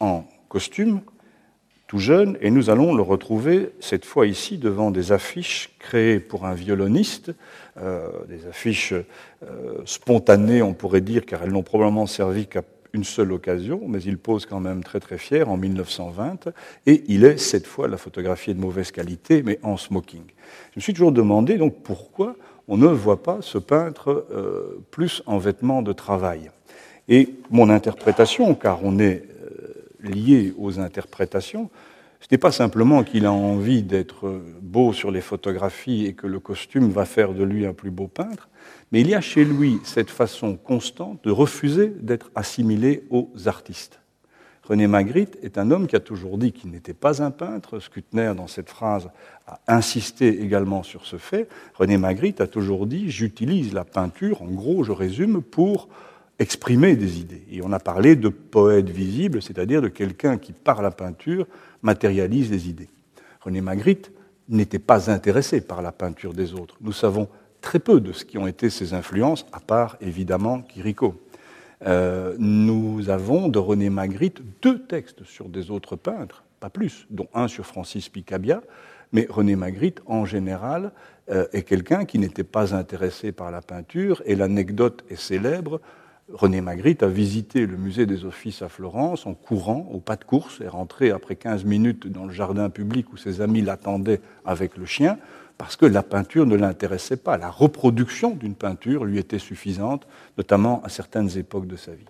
[SPEAKER 4] en costume, jeune, et nous allons le retrouver cette fois ici devant des affiches créées pour un violoniste, euh, des affiches euh, spontanées, on pourrait dire, car elles n'ont probablement servi qu'à une seule occasion, mais il pose quand même très très fier en 1920, et il est cette fois la photographie de mauvaise qualité, mais en smoking. Je me suis toujours demandé donc pourquoi on ne voit pas ce peintre euh, plus en vêtements de travail. Et mon interprétation, car on est lié aux interprétations, ce n'est pas simplement qu'il a envie d'être beau sur les photographies et que le costume va faire de lui un plus beau peintre, mais il y a chez lui cette façon constante de refuser d'être assimilé aux artistes. René Magritte est un homme qui a toujours dit qu'il n'était pas un peintre. Skutner, dans cette phrase, a insisté également sur ce fait. René Magritte a toujours dit J'utilise la peinture, en gros, je résume, pour exprimer des idées. Et on a parlé de poète visible, c'est-à-dire de quelqu'un qui, par la peinture, matérialise les idées. René Magritte n'était pas intéressé par la peinture des autres. Nous savons très peu de ce qui ont été ses influences, à part évidemment Quirico. Euh, nous avons de René Magritte deux textes sur des autres peintres, pas plus, dont un sur Francis Picabia, mais René Magritte, en général, euh, est quelqu'un qui n'était pas intéressé par la peinture, et l'anecdote est célèbre René Magritte a visité le musée des Offices à Florence en courant, au pas de course, et rentré après 15 minutes dans le jardin public où ses amis l'attendaient avec le chien, parce que la peinture ne l'intéressait pas. La reproduction d'une peinture lui était suffisante, notamment à certaines époques de sa vie.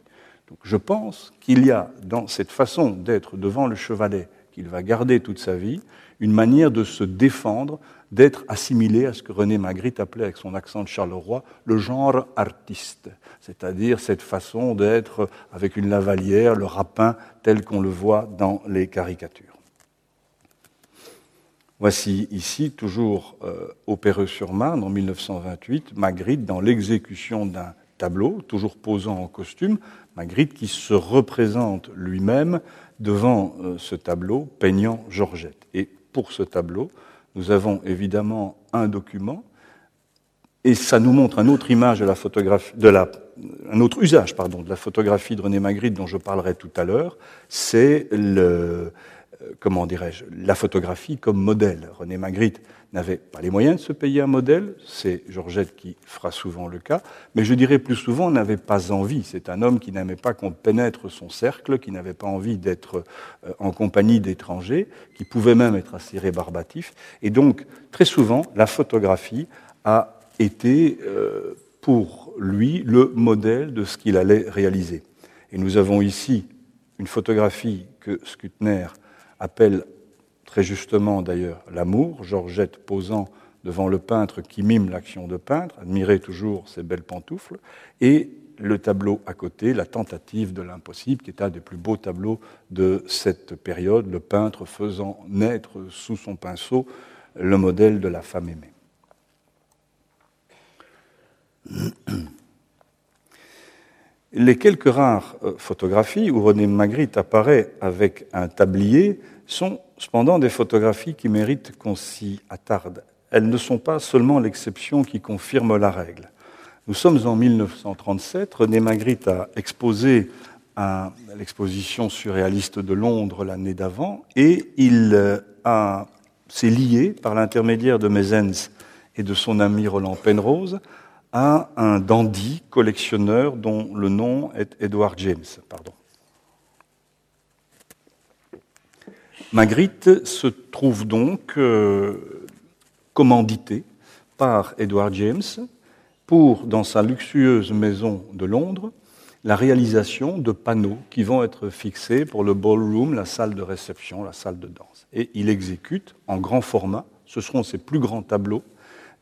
[SPEAKER 4] Donc je pense qu'il y a dans cette façon d'être devant le chevalet qu'il va garder toute sa vie, une manière de se défendre, d'être assimilé à ce que René Magritte appelait avec son accent de Charleroi le genre artiste, c'est-à-dire cette façon d'être avec une lavalière, le rapin tel qu'on le voit dans les caricatures. Voici ici, toujours euh, au Perreux-sur-Marne, en 1928, Magritte dans l'exécution d'un tableau, toujours posant en costume, Magritte qui se représente lui-même devant euh, ce tableau peignant Georgette. Et pour ce tableau, nous avons évidemment un document, et ça nous montre une autre image de la photographie, de la, un autre usage pardon, de la photographie de René Magritte dont je parlerai tout à l'heure, c'est le, euh, comment dirais-je, la photographie comme modèle. René Magritte n'avait pas les moyens de se payer un modèle, c'est Georgette qui fera souvent le cas, mais je dirais plus souvent n'avait pas envie. C'est un homme qui n'aimait pas qu'on pénètre son cercle, qui n'avait pas envie d'être euh, en compagnie d'étrangers, qui pouvait même être assez rébarbatif. Et donc, très souvent, la photographie a été euh, pour lui le modèle de ce qu'il allait réaliser. Et nous avons ici une photographie que Skutner appelle très justement d'ailleurs l'amour, Georgette posant devant le peintre qui mime l'action de peintre, admirez toujours ses belles pantoufles, et le tableau à côté, la tentative de l'impossible, qui est un des plus beaux tableaux de cette période, le peintre faisant naître sous son pinceau le modèle de la femme aimée. Les quelques rares euh, photographies où René Magritte apparaît avec un tablier sont cependant des photographies qui méritent qu'on s'y attarde. Elles ne sont pas seulement l'exception qui confirme la règle. Nous sommes en 1937, René Magritte a exposé à l'exposition surréaliste de Londres l'année d'avant, et il euh, s'est lié par l'intermédiaire de Mezens et de son ami Roland Penrose à un dandy collectionneur dont le nom est Edward James. Magritte se trouve donc euh, commandité par Edward James pour, dans sa luxueuse maison de Londres, la réalisation de panneaux qui vont être fixés pour le ballroom, la salle de réception, la salle de danse. Et il exécute en grand format, ce seront ses plus grands tableaux,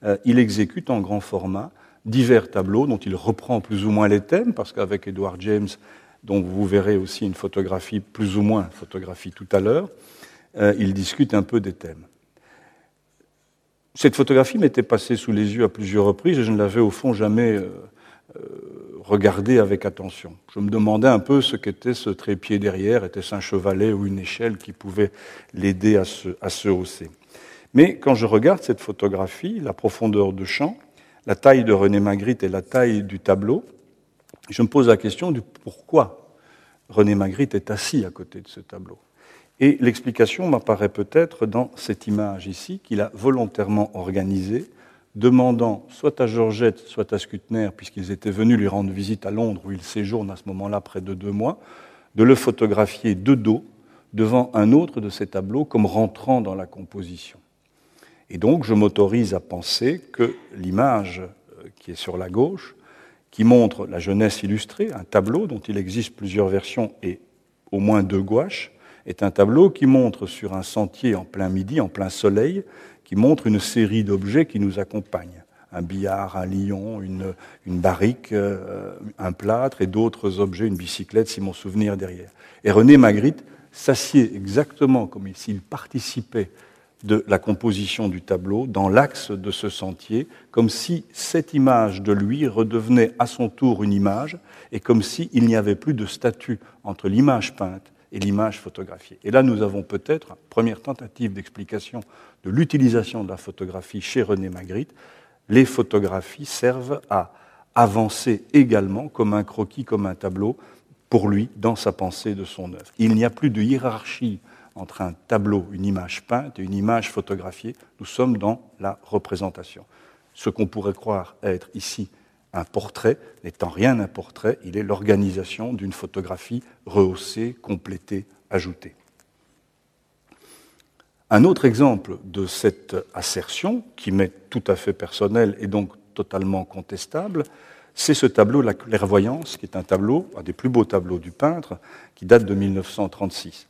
[SPEAKER 4] euh, il exécute en grand format divers tableaux dont il reprend plus ou moins les thèmes, parce qu'avec Edward James, dont vous verrez aussi une photographie, plus ou moins photographie tout à l'heure, euh, il discute un peu des thèmes. Cette photographie m'était passée sous les yeux à plusieurs reprises et je ne l'avais au fond jamais euh, euh, regardée avec attention. Je me demandais un peu ce qu'était ce trépied derrière, était-ce un chevalet ou une échelle qui pouvait l'aider à se hausser. Mais quand je regarde cette photographie, la profondeur de champ, la taille de René Magritte et la taille du tableau, je me pose la question du pourquoi René Magritte est assis à côté de ce tableau. Et l'explication m'apparaît peut-être dans cette image ici qu'il a volontairement organisée, demandant soit à Georgette, soit à Scutner, puisqu'ils étaient venus lui rendre visite à Londres, où il séjourne à ce moment-là près de deux mois, de le photographier de dos devant un autre de ces tableaux comme rentrant dans la composition. Et donc je m'autorise à penser que l'image euh, qui est sur la gauche, qui montre la jeunesse illustrée, un tableau dont il existe plusieurs versions et au moins deux gouaches, est un tableau qui montre sur un sentier en plein midi, en plein soleil, qui montre une série d'objets qui nous accompagnent. Un billard, un lion, une, barrique, euh, un plâtre et d'autres objets, une bicyclette si mon souvenir derrière. Et René Magritte s'assied exactement comme s'il participait de la composition du tableau dans l'axe de ce sentier, comme si cette image de lui redevenait à son tour une image, et comme s'il n'y avait plus de statut entre l'image peinte et l'image photographiée. Et là, nous avons peut-être, première tentative d'explication de l'utilisation de la photographie chez René Magritte, les photographies servent à avancer également comme un croquis, comme un tableau, pour lui, dans sa pensée de son œuvre. Il n'y a plus de hiérarchie entre un tableau, une image peinte et une image photographiée. Nous sommes dans la représentation. Ce qu'on pourrait croire être ici un portrait n'étant rien un portrait, il est l'organisation d'une photographie rehaussée, complétée, ajoutée. Un autre exemple de cette assertion, qui m'est tout à fait personnelle et donc totalement contestable, c'est ce tableau La clairvoyance, qui est un tableau, un des plus beaux tableaux du peintre, qui date de 1936.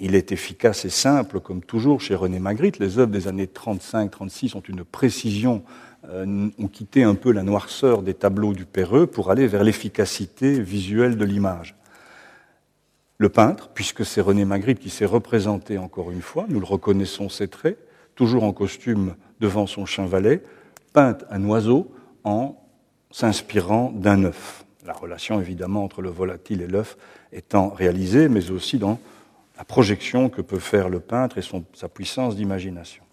[SPEAKER 4] Il est efficace et simple, comme toujours chez René Magritte. Les œuvres des années 35-36 ont une précision euh, ont quitté un peu la noirceur des tableaux du Perreux pour aller vers l'efficacité visuelle de l'image. Le peintre, puisque c'est René Magritte qui s'est représenté encore une fois, nous le reconnaissons ses traits, toujours en costume devant son chien valet, peint un oiseau en s'inspirant d'un œuf. La relation évidemment entre le volatile et l'œuf étant réalisée, mais aussi dans la projection que peut faire le peintre et sa puissance d'imagination.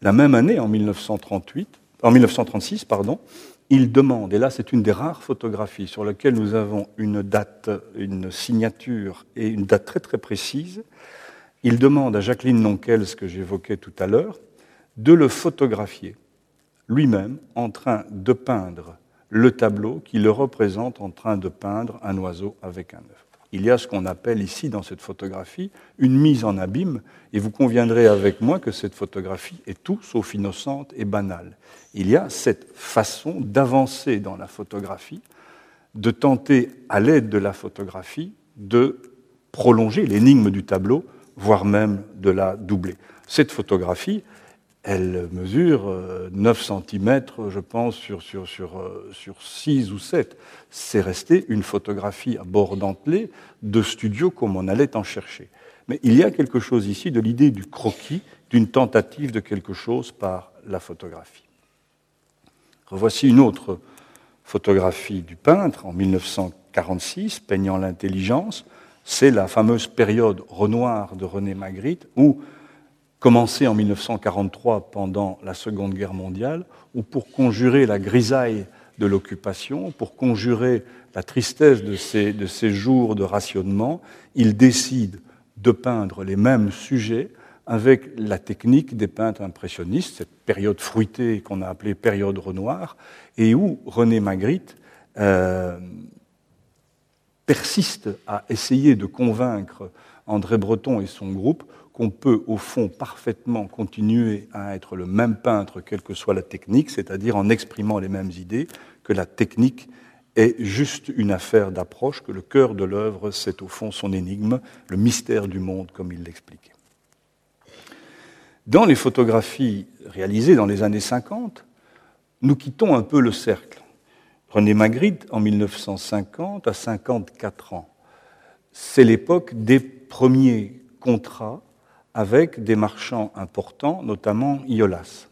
[SPEAKER 4] La même année, en, 1938, en 1936, pardon, il demande, et là c'est une des rares photographies sur laquelle nous avons une date, une signature et une date très très précise, il demande à Jacqueline Nonkels, ce que j'évoquais tout à l'heure, de le photographier lui-même en train de peindre le tableau qui le représente en train de peindre un oiseau avec un œuf il y a ce qu'on appelle ici, dans cette photographie, une mise en abîme, et vous conviendrez avec moi que cette photographie est tout sauf innocente et banale. Il y a cette façon d'avancer dans la photographie, de tenter, à l'aide de la photographie, de prolonger l'énigme du tableau, voire même de la doubler. Cette photographie, elle mesure 9 euh, cm, je pense, sur, sur, sur, euh, sur 6 ou 7. C'est resté une photographie à bord dentelé de studio comme on allait en chercher. Mais il y a quelque chose ici de l'idée du croquis, d'une tentative de quelque chose par la photographie. Revoici une autre photographie du peintre en 1946, peignant l'intelligence. C'est la fameuse période Renoir de René Magritte, où commencé en 1943 pendant la Seconde Guerre mondiale, où pour conjurer la grisaille de l'occupation, pour conjurer la tristesse de ces, jours de rationnement, il décide de peindre les mêmes sujets avec la technique des peintres impressionnistes, cette période fruitée qu'on a appelée période Renoir, et où René Magritte euh, persiste à essayer de convaincre André Breton et son groupe qu'on peut au fond parfaitement continuer à être le même peintre quelle que soit la technique, c'est-à-dire en exprimant les mêmes idées, que la technique est juste une affaire d'approche, que le cœur de l'œuvre, c'est au fond son énigme, le mystère du monde, comme il l'expliquait. Dans les photographies réalisées dans les années 50, nous quittons un peu le cercle. René Magritte, en 1950, à 54 ans, c'est l'époque des premiers contrats avec des marchands importants, notamment Iolas.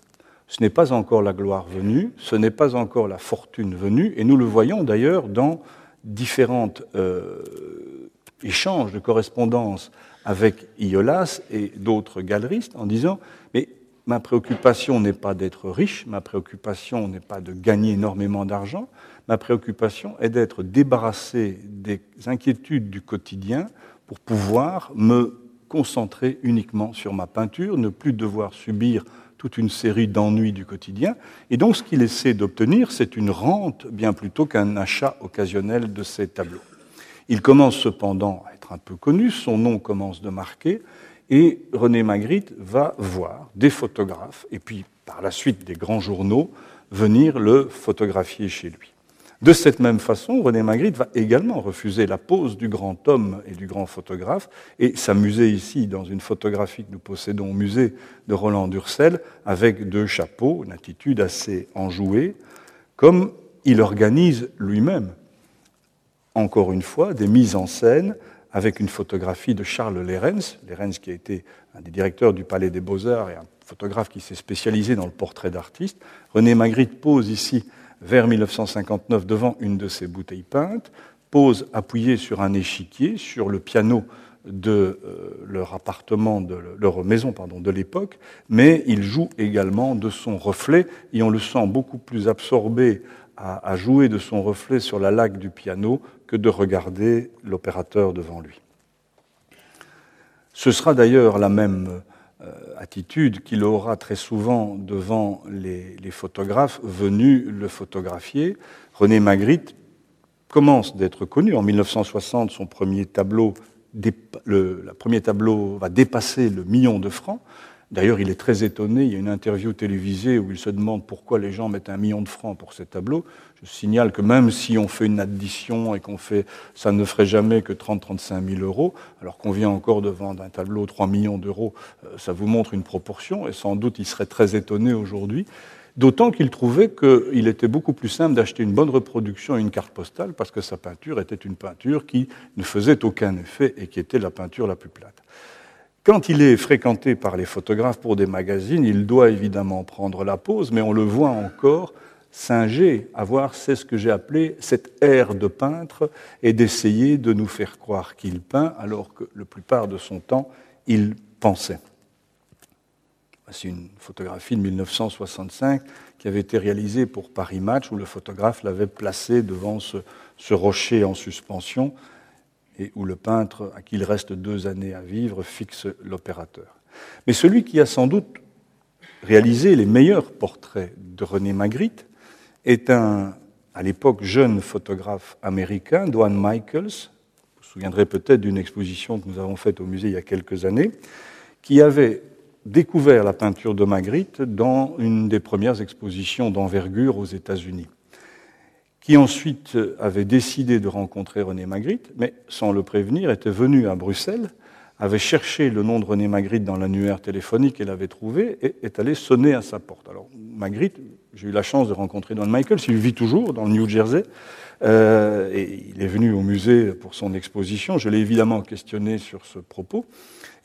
[SPEAKER 4] Ce n'est pas encore la gloire venue, ce n'est pas encore la fortune venue, et nous le voyons d'ailleurs dans différents euh, échanges de correspondance avec Iolas et d'autres galeristes en disant Mais ma préoccupation n'est pas d'être riche, ma préoccupation n'est pas de gagner énormément d'argent, ma préoccupation est d'être débarrassé des inquiétudes du quotidien pour pouvoir me concentrer uniquement sur ma peinture, ne plus devoir subir toute une série d'ennuis du quotidien. Et donc ce qu'il essaie d'obtenir, c'est une rente bien plutôt qu'un achat occasionnel de ces tableaux. Il commence cependant à être un peu connu, son nom commence de marquer, et René Magritte va voir des photographes, et puis par la suite des grands journaux, venir le photographier chez lui. De cette même façon, René Magritte va également refuser la pose du grand homme et du grand photographe et s'amuser ici dans une photographie que nous possédons au musée de Roland Durcel avec deux chapeaux, une attitude assez enjouée, comme il organise lui-même, encore une fois, des mises en scène avec une photographie de Charles Lérens, Lérens qui a été un des directeurs du Palais des Beaux-Arts et un photographe qui s'est spécialisé dans le portrait d'artiste. René Magritte pose ici vers 1959 devant une de ces bouteilles peintes, pose appuyé sur un échiquier, sur le piano de euh, leur appartement, de leur maison pardon, de l'époque, mais il joue également de son reflet et on le sent beaucoup plus absorbé à, jouer de son reflet sur la laque du piano que de regarder l'opérateur devant lui. Ce sera d'ailleurs la même attitude qu'il aura très souvent devant les, photographes venus le photographier. René Magritte commence d'être connu. En 1960, son premier tableau, le, premier tableau va dépasser le million de francs. D'ailleurs, il est très étonné. Il y a une interview télévisée où il se demande pourquoi les gens mettent un million de francs pour ces tableaux. Je signale que même si on fait une addition et qu'on fait, ça ne ferait jamais que 30-35 000 euros, alors qu'on vient encore de vendre un tableau 3 millions d'euros, euh, ça vous montre une proportion. Et sans doute, il serait très étonné aujourd'hui. D'autant qu'il trouvait qu'il était beaucoup plus simple d'acheter une bonne reproduction et une carte postale parce que sa peinture était une peinture qui ne faisait aucun effet et qui était la peinture la plus plate. Quand il est fréquenté par les photographes pour des magazines, il doit évidemment prendre la pose, mais on le voit encore singer, avoir, c'est ce que j'ai appelé cette ère de peintre, et d'essayer de nous faire croire qu'il peint, alors que la plupart de son temps, il pensait. C'est une photographie de 1965 qui avait été réalisée pour Paris Match, où le photographe l'avait placé devant ce rocher en suspension et où le peintre, à qui il reste deux années à vivre, fixe l'opérateur. Mais celui qui a sans doute réalisé les meilleurs portraits de René Magritte est un, à l'époque, jeune photographe américain, Dwan Michaels. Vous vous souviendrez peut-être d'une exposition que nous avons faite au musée il y a quelques années, qui avait découvert la peinture de Magritte dans une des premières expositions d'envergure aux États-Unis qui ensuite avait décidé de rencontrer René Magritte, mais sans le prévenir, était venu à Bruxelles, avait cherché le nom de René Magritte dans l'annuaire téléphonique et l'avait trouvé, et est allé sonner à sa porte. Alors Magritte, j'ai eu la chance de rencontrer Don Michael, il vit toujours dans le New Jersey, euh, et il est venu au musée pour son exposition. Je l'ai évidemment questionné sur ce propos.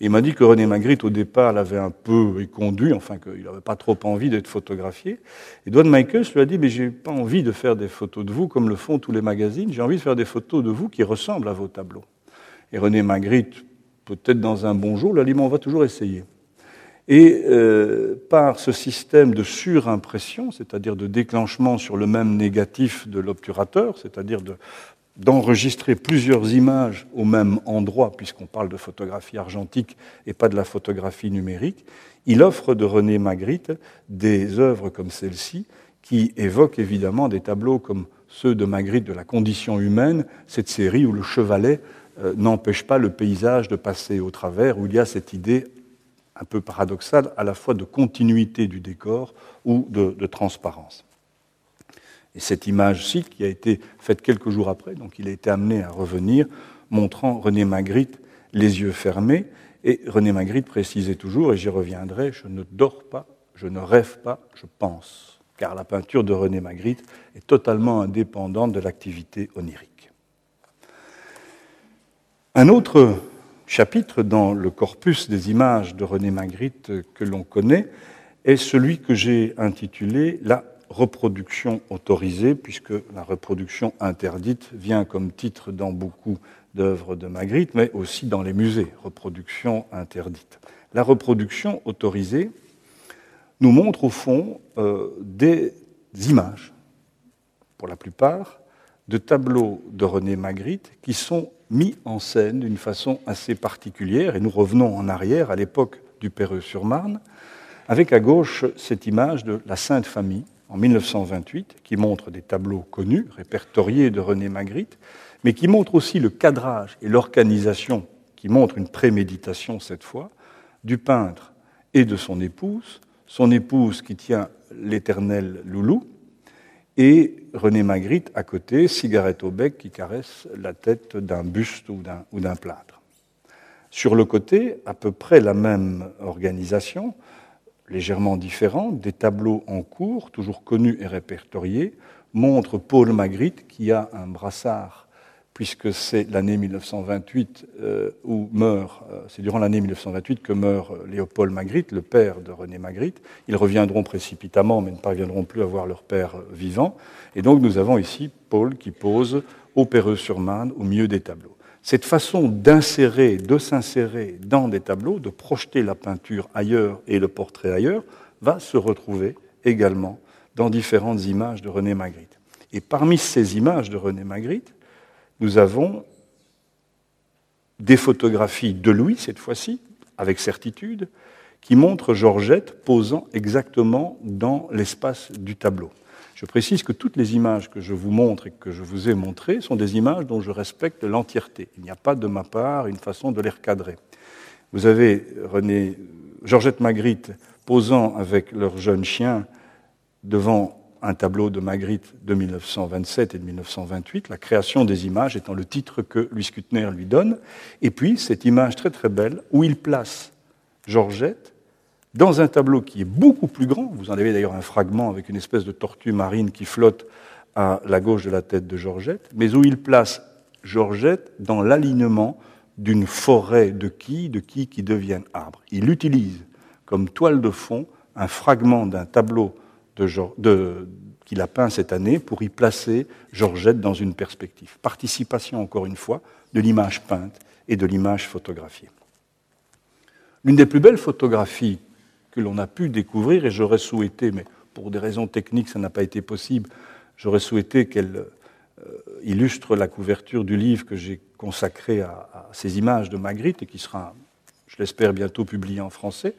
[SPEAKER 4] Il m'a dit que René Magritte, au départ, l'avait un peu éconduit, enfin qu'il n'avait pas trop envie d'être photographié. Et Don Michaels lui a dit, mais j'ai pas envie de faire des photos de vous comme le font tous les magazines, j'ai envie de faire des photos de vous qui ressemblent à vos tableaux. Et René Magritte, peut-être dans un bon jour, on va toujours essayer. Et euh, par ce système de surimpression, c'est-à-dire de déclenchement sur le même négatif de l'obturateur, c'est-à-dire de d'enregistrer plusieurs images au même endroit, puisqu'on parle de photographie argentique et pas de la photographie numérique, il offre de René Magritte des œuvres comme celle-ci, qui évoquent évidemment des tableaux comme ceux de Magritte de la condition humaine, cette série où le chevalet n'empêche pas le paysage de passer au travers, où il y a cette idée un peu paradoxal, à la fois de continuité du décor ou de, transparence. Et cette image-ci, qui a été faite quelques jours après, donc il a été amené à revenir, montrant René Magritte les yeux fermés. Et René Magritte précisait toujours, et j'y reviendrai, je ne dors pas, je ne rêve pas, je pense. Car la peinture de René Magritte est totalement indépendante de l'activité onirique. Un autre chapitre dans le corpus des images de René Magritte que l'on connaît est celui que j'ai intitulé La reproduction autorisée, puisque la reproduction interdite vient comme titre dans beaucoup d'œuvres de Magritte, mais aussi dans les musées, reproduction interdite. La reproduction autorisée nous montre au fond euh, des images, pour la plupart, de tableaux de René Magritte qui sont mis en scène d'une façon assez particulière, et nous revenons en arrière à l'époque du Perreux-sur-Marne, avec à gauche cette image de la Sainte Famille en 1928, qui montre des tableaux connus, répertoriés de René Magritte, mais qui montre aussi le cadrage et l'organisation, qui montre une préméditation cette fois, du peintre et de son épouse, son épouse qui tient l'éternel loulou, et René Magritte à côté, cigarette au bec, qui caresse la tête d'un buste ou d'un plâtre. Sur le côté, à peu près la même organisation, légèrement différente, des tableaux en cours, toujours connus et répertoriés, montrent Paul Magritte qui a un brassard puisque c'est l'année 1928 euh, où meurt, euh, c'est durant l'année 1928 que meurt euh, Léopold Magritte, le père de René Magritte. Ils reviendront précipitamment, mais ne parviendront plus à voir leur père vivant. Et donc nous avons ici Paul qui pose au Perreux-sur-Marne, au milieu des tableaux. Cette façon d'insérer, de s'insérer dans des tableaux, de projeter la peinture ailleurs et le portrait ailleurs, va se retrouver également dans différentes images de René Magritte. Et parmi ces images de René Magritte, nous avons des photographies de Louis, cette fois-ci, avec certitude, qui montrent Georgette posant exactement dans l'espace du tableau. Je précise que toutes les images que je vous montre et que je vous ai montrées sont des images dont je respecte l'entièreté. Il n'y a pas de ma part une façon de les recadrer. Vous avez René, Georgette Magritte posant avec leur jeune chien devant un tableau de Magritte de 1927 et de 1928, La création des images étant le titre que Louis Kutner lui donne, et puis cette image très très belle où il place Georgette dans un tableau qui est beaucoup plus grand, vous en avez d'ailleurs un fragment avec une espèce de tortue marine qui flotte à la gauche de la tête de Georgette, mais où il place Georgette dans l'alignement d'une forêt de quilles, de quilles qui deviennent arbres. Il utilise comme toile de fond un fragment d'un tableau qu'il a peint cette année pour y placer Georgette dans une perspective. Participation, encore une fois, de l'image peinte et de l'image photographiée. L'une des plus belles photographies que l'on a pu découvrir, et j'aurais souhaité, mais pour des raisons techniques ça n'a pas été possible, j'aurais souhaité qu'elle euh, illustre la couverture du livre que j'ai consacré à, à, ces images de Magritte et qui sera, je l'espère, bientôt publié en français.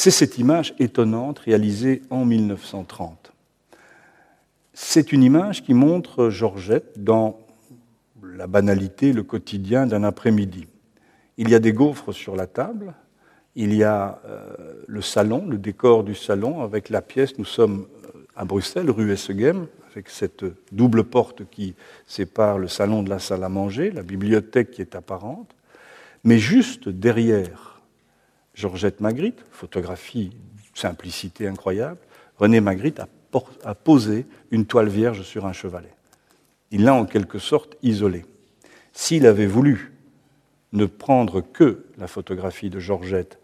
[SPEAKER 4] C'est cette image étonnante réalisée en 1930. C'est une image qui montre Georgette dans la banalité, le quotidien d'un après-midi. Il y a des gaufres sur la table, il y a euh, le salon, le décor du salon avec la pièce. Nous sommes euh, à Bruxelles, rue Essegem, avec cette double porte qui sépare le salon de la salle à manger, la bibliothèque qui est apparente. Mais juste derrière Georgette Magritte, photographie simplicité incroyable, René Magritte a, posé une toile vierge sur un chevalet. Il l'a en quelque sorte isolé. S'il avait voulu ne prendre que la photographie de Georgette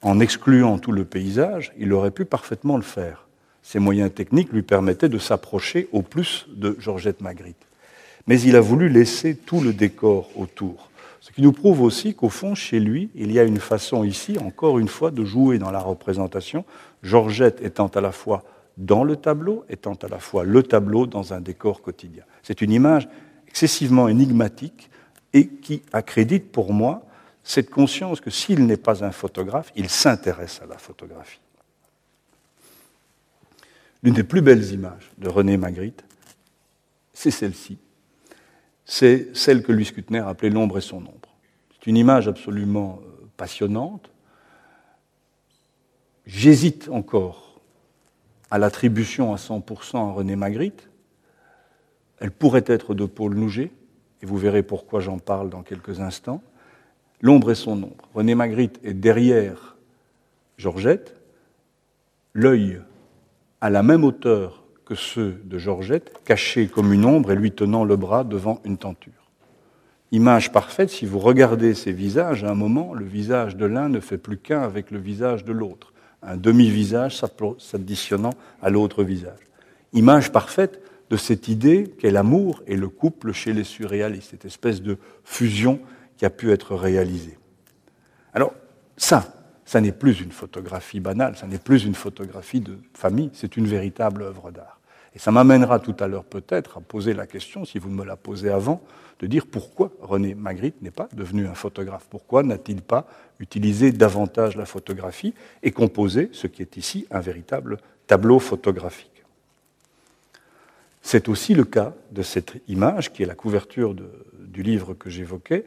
[SPEAKER 4] en excluant tout le paysage, il aurait pu parfaitement le faire. Ses moyens techniques lui permettaient de s'approcher au plus de Georgette Magritte. Mais il a voulu laisser tout le décor autour. Ce qui nous prouve aussi qu'au fond, chez lui, il y a une façon ici, encore une fois, de jouer dans la représentation, Georgette étant à la fois dans le tableau, étant à la fois le tableau dans un décor quotidien. C'est une image excessivement énigmatique et qui accrédite pour moi cette conscience que s'il n'est pas un photographe, il s'intéresse à la photographie. L'une des plus belles images de René Magritte, c'est celle-ci, c'est celle que Louis Kutner appelait l'ombre et son ombre. C'est une image absolument euh, passionnante, J'hésite encore à l'attribution à 100% à René Magritte. Elle pourrait être de Paul Nouget, et vous verrez pourquoi j'en parle dans quelques instants. L'ombre est son ombre. René Magritte est derrière Georgette, l'œil à la même hauteur que ceux de Georgette, caché comme une ombre et lui tenant le bras devant une tenture. Image parfaite, si vous regardez ces visages, à un moment, le visage de l'un ne fait plus qu'un avec le visage de l'autre. Un demi-visage s'additionnant à l'autre visage. Image parfaite de cette idée qu'est l'amour et le couple chez les surréalistes, cette espèce de fusion qui a pu être réalisée. Alors, ça, ça n'est plus une photographie banale, ça n'est plus une photographie de famille, c'est une véritable œuvre d'art. Et ça m'amènera tout à l'heure peut-être à poser la question, si vous me la posez avant, de dire pourquoi René Magritte n'est pas devenu un photographe. Pourquoi n'a-t-il pas utilisé davantage la photographie et composé ce qui est ici un véritable tableau photographique? C'est aussi le cas de cette image qui est la couverture du livre que j'évoquais,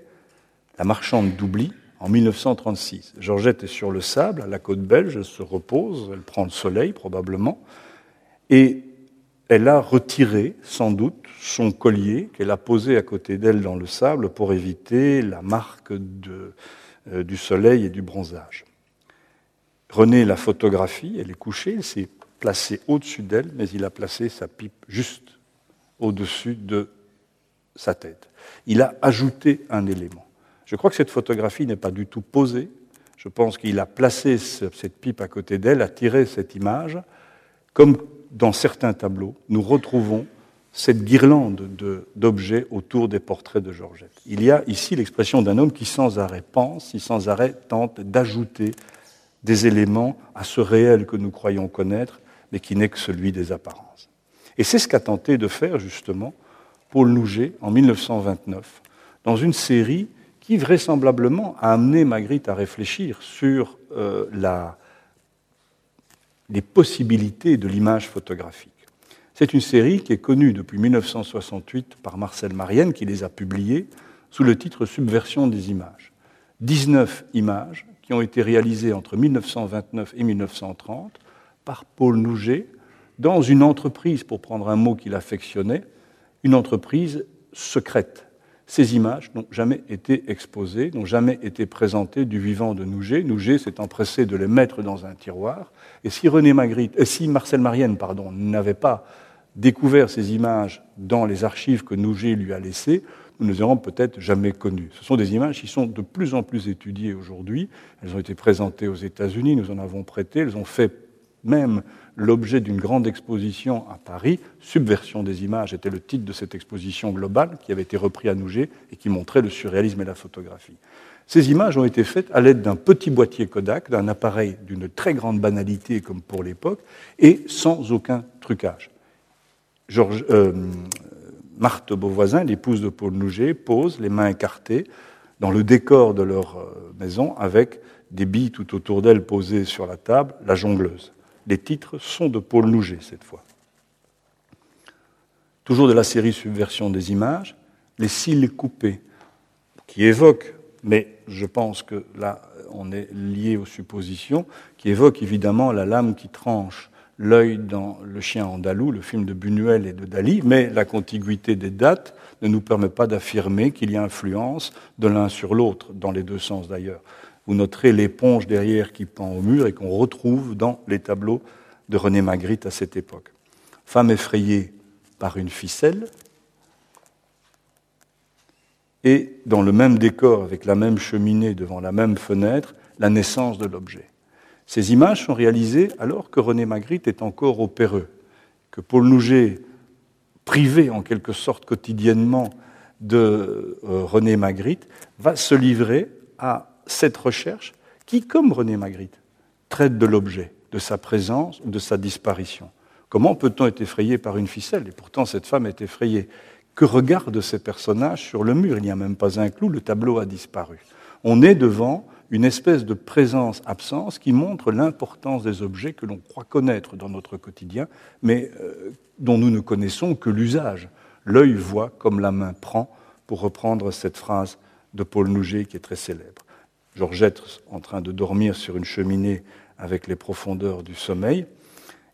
[SPEAKER 4] La marchande d'oubli, en 1936. Georgette est sur le sable, à la côte belge, elle se repose, elle prend le soleil probablement, et elle a retiré sans doute son collier qu'elle a posé à côté d'elle dans le sable pour éviter la marque euh, du soleil et du bronzage. René la photographie, elle est couchée, elle s'est placé au-dessus d'elle, mais il a placé sa pipe juste au-dessus de sa tête. Il a ajouté un élément. Je crois que cette photographie n'est pas du tout posée. Je pense qu'il a placé cette pipe à côté d'elle, a tiré cette image. Comme dans certains tableaux, nous retrouvons cette guirlande d'objets autour des portraits de Georgette. Il y a ici l'expression d'un homme qui sans arrêt pense, qui sans arrêt tente d'ajouter des éléments à ce réel que nous croyons connaître mais qui n'est que celui des apparences. Et c'est ce qu'a tenté de faire justement Paul Nouget en 1929, dans une série qui vraisemblablement a amené Magritte à réfléchir sur euh, la, les possibilités de l'image photographique. C'est une série qui est connue depuis 1968 par Marcel Marienne, qui les a publiées sous le titre Subversion des images. 19 images qui ont été réalisées entre 1929 et 1930 par Paul Nouget dans une entreprise, pour prendre un mot qu'il affectionnait, une entreprise secrète. Ces images n'ont jamais été exposées, n'ont jamais été présentées du vivant de Nouget. Nouget s'est empressé de les mettre dans un tiroir. Et si, René Magritte, si Marcel Marienne pardon, n'avait pas découvert ces images dans les archives que Nouget lui a laissées, nous ne les aurons peut-être jamais connues. Ce sont des images qui sont de plus en plus étudiées aujourd'hui. Elles ont été présentées aux États-Unis, nous en avons prêté, elles ont fait même l'objet d'une grande exposition à Paris. Subversion des images était le titre de cette exposition globale qui avait été repris à Nouget et qui montrait le surréalisme et la photographie. Ces images ont été faites à l'aide d'un petit boîtier Kodak, d'un appareil d'une très grande banalité comme pour l'époque, et sans aucun trucage. Euh, Marthe Beauvoisin, l'épouse de Paul Nouget, pose, les mains écartées, dans le décor de leur euh, maison, avec des billes tout autour d'elle posées sur la table, la jongleuse. Les titres sont de Paul Nouget cette fois. Toujours de la série Subversion des images, les cils coupés, qui évoquent, mais je pense que là on est lié aux suppositions, qui évoquent évidemment la lame qui tranche l'œil dans Le chien andalou, le film de Buñuel et de Dali, mais la contiguïté des dates ne nous permet pas d'affirmer qu'il y a influence de l'un sur l'autre, dans les deux sens d'ailleurs vous noterez l'éponge derrière qui pend au mur et qu'on retrouve dans les tableaux de René Magritte à cette époque. Femme effrayée par une ficelle, et dans le même décor, avec la même cheminée devant la même fenêtre, la naissance de l'objet. Ces images sont réalisées alors que René Magritte est encore au Péreux, que Paul Nouget, privé en quelque sorte quotidiennement de euh, René Magritte, va se livrer à cette recherche qui, comme René Magritte, traite de l'objet, de sa présence ou de sa disparition. Comment peut-on être effrayé par une ficelle? Et pourtant, cette femme est effrayée. Que regardent ces personnages sur le mur? Il n'y a même pas un clou, le tableau a disparu. On est devant une espèce de présence-absence qui montre l'importance des objets que l'on croit connaître dans notre quotidien, mais euh, dont nous ne connaissons que l'usage. L'œil voit comme la main prend, pour reprendre cette phrase de Paul Nouget qui est très célèbre. Georgette en train de dormir sur une cheminée avec les profondeurs du sommeil.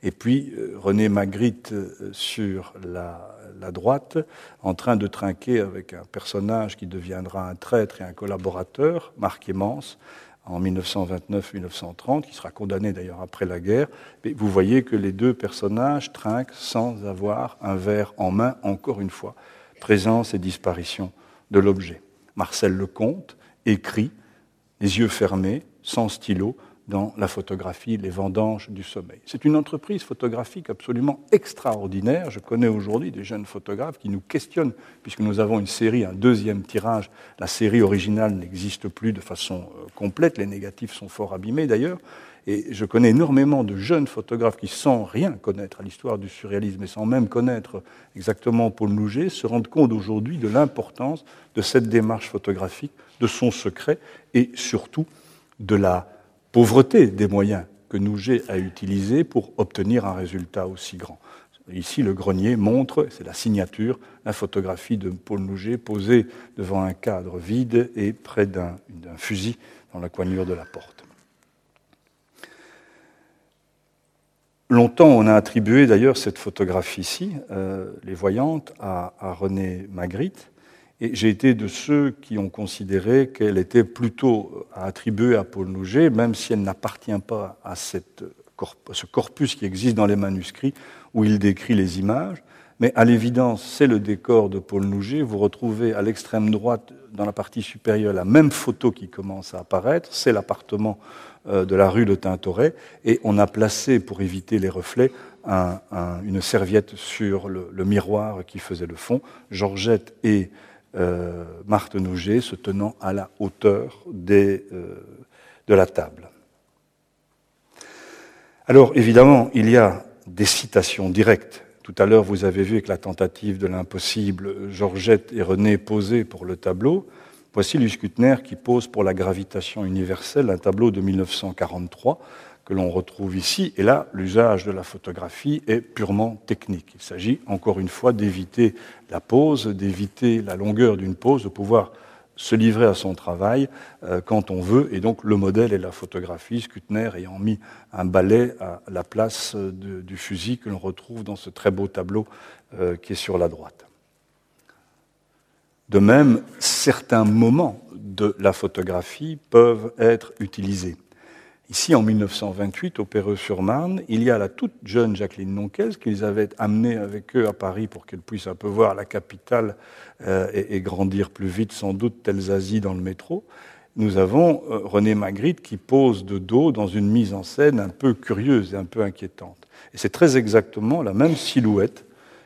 [SPEAKER 4] Et puis euh, René Magritte euh, sur la, droite, en train de trinquer avec un personnage qui deviendra un traître et un collaborateur, Marc Emmance, en 1929-1930, qui sera condamné d'ailleurs après la guerre. Vous voyez que les deux personnages trinquent sans avoir un verre en main, encore une fois. Présence et disparition de l'objet. Marcel Lecomte écrit, les yeux fermés, sans stylo, dans la photographie Les vendanges du sommeil. C'est une entreprise photographique absolument extraordinaire. Je connais aujourd'hui des jeunes photographes qui nous questionnent, puisque nous avons une série, un deuxième tirage. La série originale n'existe plus de façon euh, complète, les négatifs sont fort abîmés d'ailleurs. Et je connais énormément de jeunes photographes qui, sans rien connaître à l'histoire du surréalisme et sans même connaître exactement Paul Nouget, se rendent compte aujourd'hui de l'importance de cette démarche photographique, de son secret et surtout de la pauvreté des moyens que Nouget a utilisés pour obtenir un résultat aussi grand. Ici, le grenier montre, c'est la signature, la photographie de Paul Nouget posée devant un cadre vide et près d'un fusil dans la coignure de la porte. Longtemps, on a attribué d'ailleurs cette photographie-ci, euh, les voyantes, à, à René Magritte, et j'ai été de ceux qui ont considéré qu'elle était plutôt attribuée à Paul Nouget, même si elle n'appartient pas à, cette, ce corpus qui existe dans les manuscrits où il décrit les images. Mais à l'évidence, c'est le décor de Paul Nouget. Vous retrouvez à l'extrême droite, dans la partie supérieure, la même photo qui commence à apparaître. C'est l'appartement euh, de la rue de Tintoret. Et on a placé, pour éviter les reflets, une serviette sur le, le, miroir qui faisait le fond. Georgette et euh, Marthe Nouget se tenant à la hauteur euh, de la table. Alors évidemment, il y a des citations directes. Tout à l'heure, vous avez vu avec la tentative de l'impossible, Georgette et René posaient pour le tableau. Voici Luce Kuttner qui pose pour la gravitation universelle un tableau de 1943 que l'on retrouve ici. Et là, l'usage de la photographie est purement technique. Il s'agit encore une fois d'éviter la pause, d'éviter la longueur d'une pause, de pouvoir se livrer à son travail euh, quand on veut. Et donc le modèle est la photographie, Skutner ayant mis un balai à la place du fusil que l'on retrouve dans ce très beau tableau euh, qui est sur la droite. De même, certains moments de la photographie peuvent être utilisés. Ici, en 1928, au Perreux-sur-Marne, il y a la toute jeune Jacqueline Nonquez qu'ils avaient amenée avec eux à Paris pour qu'elle puisse un peu voir la capitale euh, et, grandir plus vite, sans doute, tel Zazie dans le métro. Nous avons euh, René Magritte qui pose de dos dans une mise en scène un peu curieuse et un peu inquiétante. Et c'est très exactement la même silhouette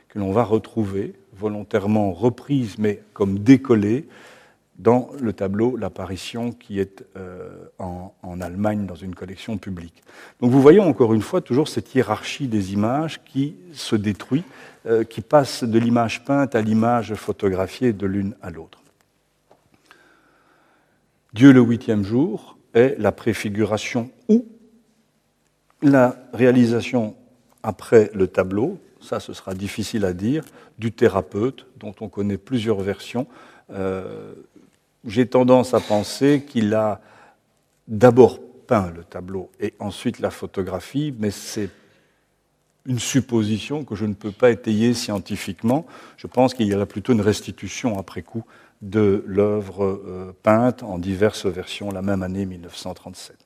[SPEAKER 4] que l'on va retrouver, volontairement reprise, mais comme décollée, dans le tableau L'apparition qui est euh, en, Allemagne dans une collection publique. Donc vous voyez encore une fois toujours cette hiérarchie des images qui se détruit, euh, qui passe de l'image peinte à l'image photographiée de l'une à l'autre. Dieu le huitième jour est la préfiguration ou la réalisation après le tableau, ça ce sera difficile à dire, du thérapeute dont on connaît plusieurs versions. Euh, j'ai tendance à penser qu'il a d'abord peint le tableau et ensuite la photographie, mais c'est une supposition que je ne peux pas étayer scientifiquement. Je pense qu'il y aurait plutôt une restitution après coup de l'œuvre euh, peinte en diverses versions la même année 1937.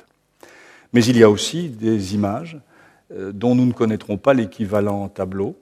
[SPEAKER 4] Mais il y a aussi des images euh, dont nous ne connaîtrons pas l'équivalent tableau,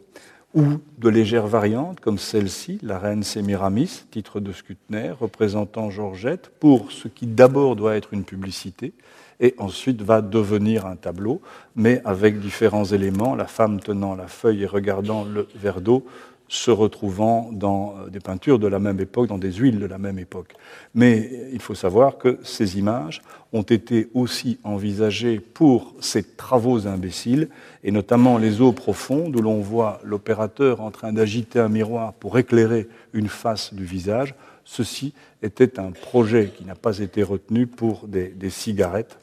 [SPEAKER 4] ou de légères variantes comme celle-ci, la reine Sémiramis, titre de Skutner, représentant Georgette, pour ce qui d'abord doit être une publicité et ensuite va devenir un tableau, mais avec différents éléments, la femme tenant la feuille et regardant le verre d'eau, se retrouvant dans euh, des peintures de la même époque, dans des huiles de la même époque. Mais il faut savoir que ces images ont été aussi envisagées pour ces travaux imbéciles, et notamment les eaux profondes, où l'on voit l'opérateur en train d'agiter un miroir pour éclairer une face du visage. Ceci était un projet qui n'a pas été retenu pour des, cigarettes,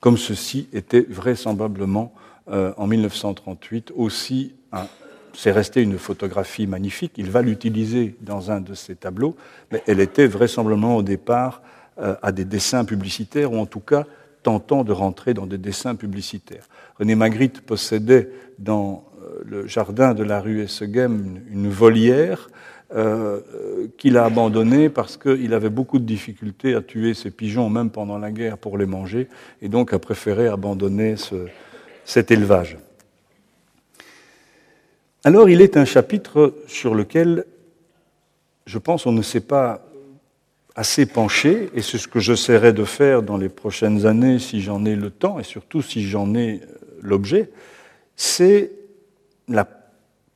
[SPEAKER 4] comme ceci était vraisemblablement euh, en 1938 aussi c'est resté une photographie magnifique. Il va l'utiliser dans un de ses tableaux, mais elle était vraisemblablement au départ euh, à des dessins publicitaires, ou en tout cas tentant de rentrer dans des dessins publicitaires. René Magritte possédait dans euh, le jardin de la rue Essegem une, volière euh, qu'il a abandonnée parce qu'il avait beaucoup de difficultés à tuer ses pigeons, même pendant la guerre, pour les manger, et donc a préféré abandonner cet élevage. Alors il est un chapitre sur lequel, je pense, on ne s'est pas assez penché, et c'est ce que j'essaierai de faire dans les prochaines années si j'en ai le temps, et surtout si j'en ai euh, l'objet, c'est la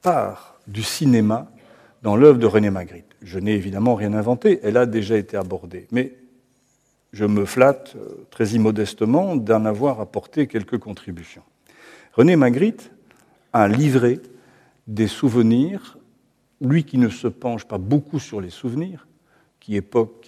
[SPEAKER 4] part du cinéma dans l'œuvre de René Magritte. Je n'ai évidemment rien inventé, elle a déjà été abordée, mais je me flatte euh, très immodestement d'en avoir apporté quelques contributions. René Magritte a livré des souvenirs, lui qui ne se penche pas beaucoup sur les souvenirs, qui,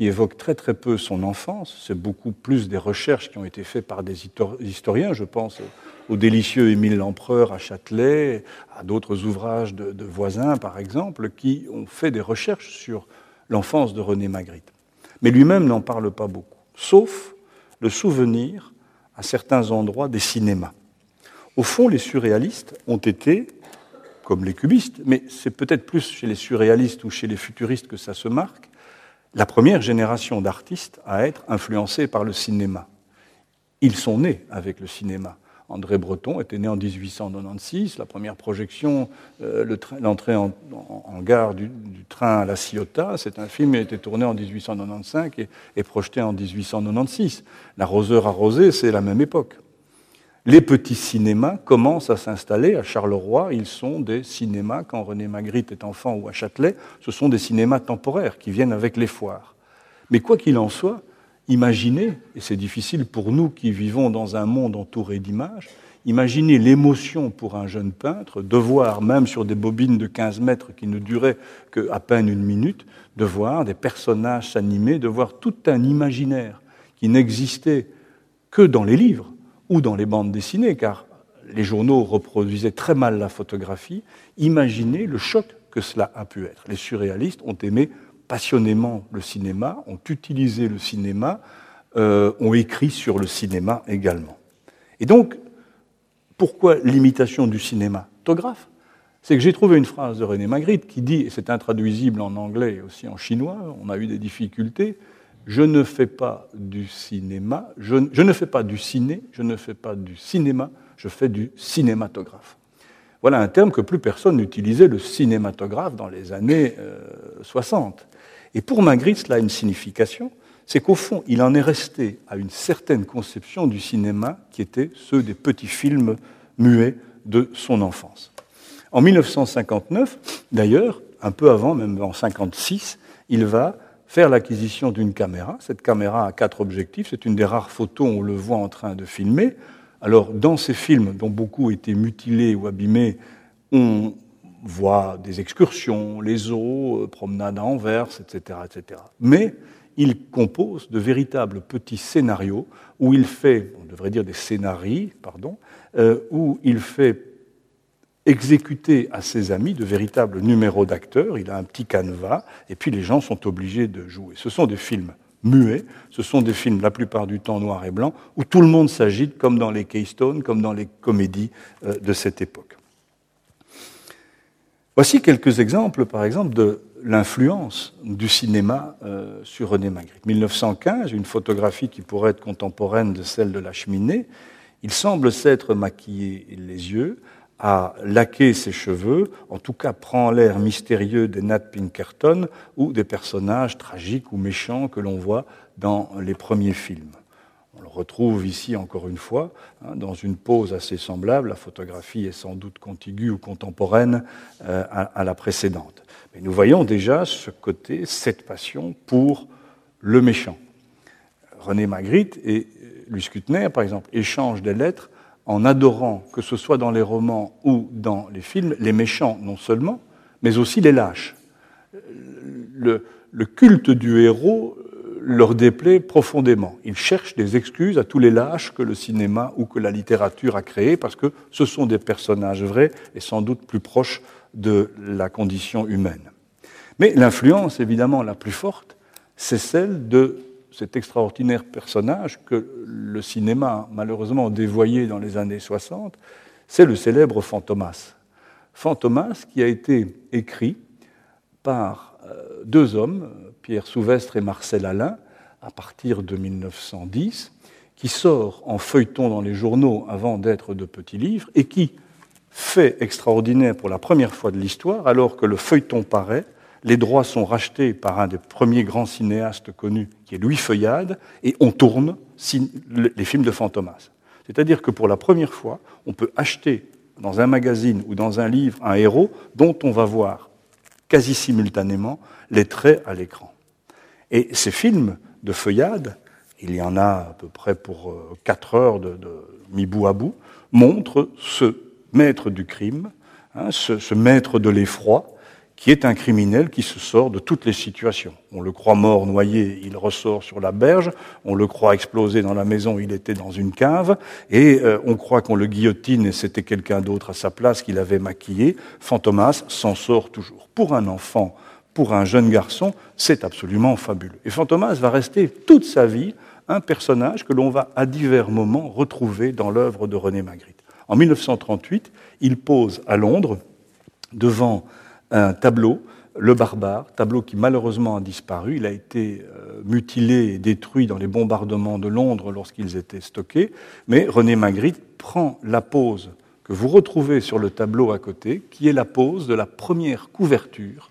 [SPEAKER 4] évoque très très peu son enfance, c'est beaucoup plus des recherches qui ont été faites par des historiens, je pense au délicieux Émile Lempereur à Châtelet, à d'autres ouvrages de, de, voisins par exemple, qui ont fait des recherches sur l'enfance de René Magritte. Mais lui-même n'en parle pas beaucoup, sauf le souvenir à certains endroits des cinémas. Au fond, les surréalistes ont été comme les cubistes, mais c'est peut-être plus chez les surréalistes ou chez les futuristes que ça se marque, la première génération d'artistes à être influencés par le cinéma. Ils sont nés avec le cinéma. André Breton était né en 1896. La première projection, euh, l'entrée en, gare du, train à la Ciotat, c'est un film qui a été tourné en 1895 et, et projeté en 1896. La Roseur arrosée, c'est la même époque. Les petits cinémas commencent à s'installer à Charleroi. Ils sont des cinémas, quand René Magritte est enfant ou à Châtelet, ce sont des cinémas temporaires qui viennent avec les foires. Mais quoi qu'il en soit, imaginez, et c'est difficile pour nous qui vivons dans un monde entouré d'images, imaginez l'émotion pour un jeune peintre de voir, même sur des bobines de 15 mètres qui ne duraient qu'à peine une minute, de voir des personnages s'animer, de voir tout un imaginaire qui n'existait que dans les livres ou dans les bandes dessinées, car les journaux reproduisaient très mal la photographie, imaginez le choc que cela a pu être. Les surréalistes ont aimé passionnément le cinéma, ont utilisé le cinéma, euh, ont écrit sur le cinéma également. Et donc, pourquoi l'imitation du cinématographe? C'est que j'ai trouvé une phrase de René Magritte qui dit, et c'est intraduisible en anglais et aussi en chinois, on a eu des difficultés, je ne fais pas du cinéma, je, ne fais pas du ciné, je ne fais pas du cinéma, je fais du cinématographe. Voilà un terme que plus personne n'utilisait, le cinématographe, dans les années 60. Euh, Et pour Magritte, cela a une signification, c'est qu'au fond, il en est resté à une certaine conception du cinéma qui était ceux des petits films muets de son enfance. En 1959, d'ailleurs, un peu avant, même en 1956, il va faire l'acquisition d'une caméra. Cette caméra a quatre objectifs. C'est une des rares photos où on le voit en train de filmer. Alors, dans ces films, dont beaucoup étaient mutilés ou abîmés, on voit des excursions, les eaux, euh, promenades à Anvers, etc., etc. Mais il compose de véritables petits scénarios où il fait, on devrait dire des scénarii, pardon, euh, où il fait exécuter à ses amis de véritables numéros d'acteurs. Il a un petit canevas, et puis les gens sont obligés de jouer. Ce sont des films muets, ce sont des films la plupart du temps noir et blanc, où tout le monde s'agite, comme dans les Keystone, comme dans les comédies euh, de cette époque. Voici quelques exemples, par exemple, de l'influence du cinéma euh, sur René Magritte. 1915, une photographie qui pourrait être contemporaine de celle de la cheminée. Il semble s'être maquillé les yeux à laquer ses cheveux, en tout cas prend l'air mystérieux des Nat Pinkerton ou des personnages tragiques ou méchants que l'on voit dans les premiers films. On le retrouve ici encore une fois, hein, dans une pose assez semblable. La photographie est sans doute contiguë ou contemporaine euh, à, la précédente. Mais nous voyons déjà ce côté, cette passion pour le méchant. René Magritte et Louis Kutner, par exemple, échangent des lettres en adorant, que ce soit dans les romans ou dans les films, les méchants non seulement, mais aussi les lâches. Le, culte du héros leur déplaît profondément. Ils cherchent des excuses à tous les lâches que le cinéma ou que la littérature a créés, parce que ce sont des personnages vrais et sans doute plus proches de la condition humaine. Mais l'influence, évidemment, la plus forte, c'est celle de cet extraordinaire personnage que le cinéma malheureusement dévoyé dans les années 60, c'est le célèbre Fantomas. Fantomas qui a été écrit par euh, deux hommes, Pierre Souvestre et Marcel Alain, à partir de 1910, qui sort en feuilleton dans les journaux avant d'être de petits livres, et qui, fait extraordinaire pour la première fois de l'histoire, alors que le feuilleton paraît, les droits sont rachetés par un des premiers grands cinéastes connus, qui est Louis Feuillade, et on tourne les films de Fantomas. C'est-à-dire que pour la première fois, on peut acheter dans un magazine ou dans un livre un héros dont on va voir quasi simultanément les traits à l'écran. Et ces films de feuillade, il y en a à peu près pour euh, quatre heures de, de mi bout à bout, montrent ce maître du crime, hein, ce, maître de l'effroi, qui est un criminel qui se sort de toutes les situations. On le croit mort, noyé, il ressort sur la berge, on le croit explosé dans la maison, il était dans une cave, et euh, on croit qu'on le guillotine et c'était quelqu'un d'autre à sa place qu'il avait maquillé. Fantomas s'en sort toujours. Pour un enfant, pour un jeune garçon, c'est absolument fabuleux. Et Fantomas va rester toute sa vie un personnage que l'on va à divers moments retrouver dans l'œuvre de René Magritte. En 1938, il pose à Londres, devant un tableau, Le Barbare, tableau qui malheureusement a disparu. Il a été euh, mutilé et détruit dans les bombardements de Londres lorsqu'ils étaient stockés. Mais René Magritte prend la pose que vous retrouvez sur le tableau à côté, qui est la pose de la première couverture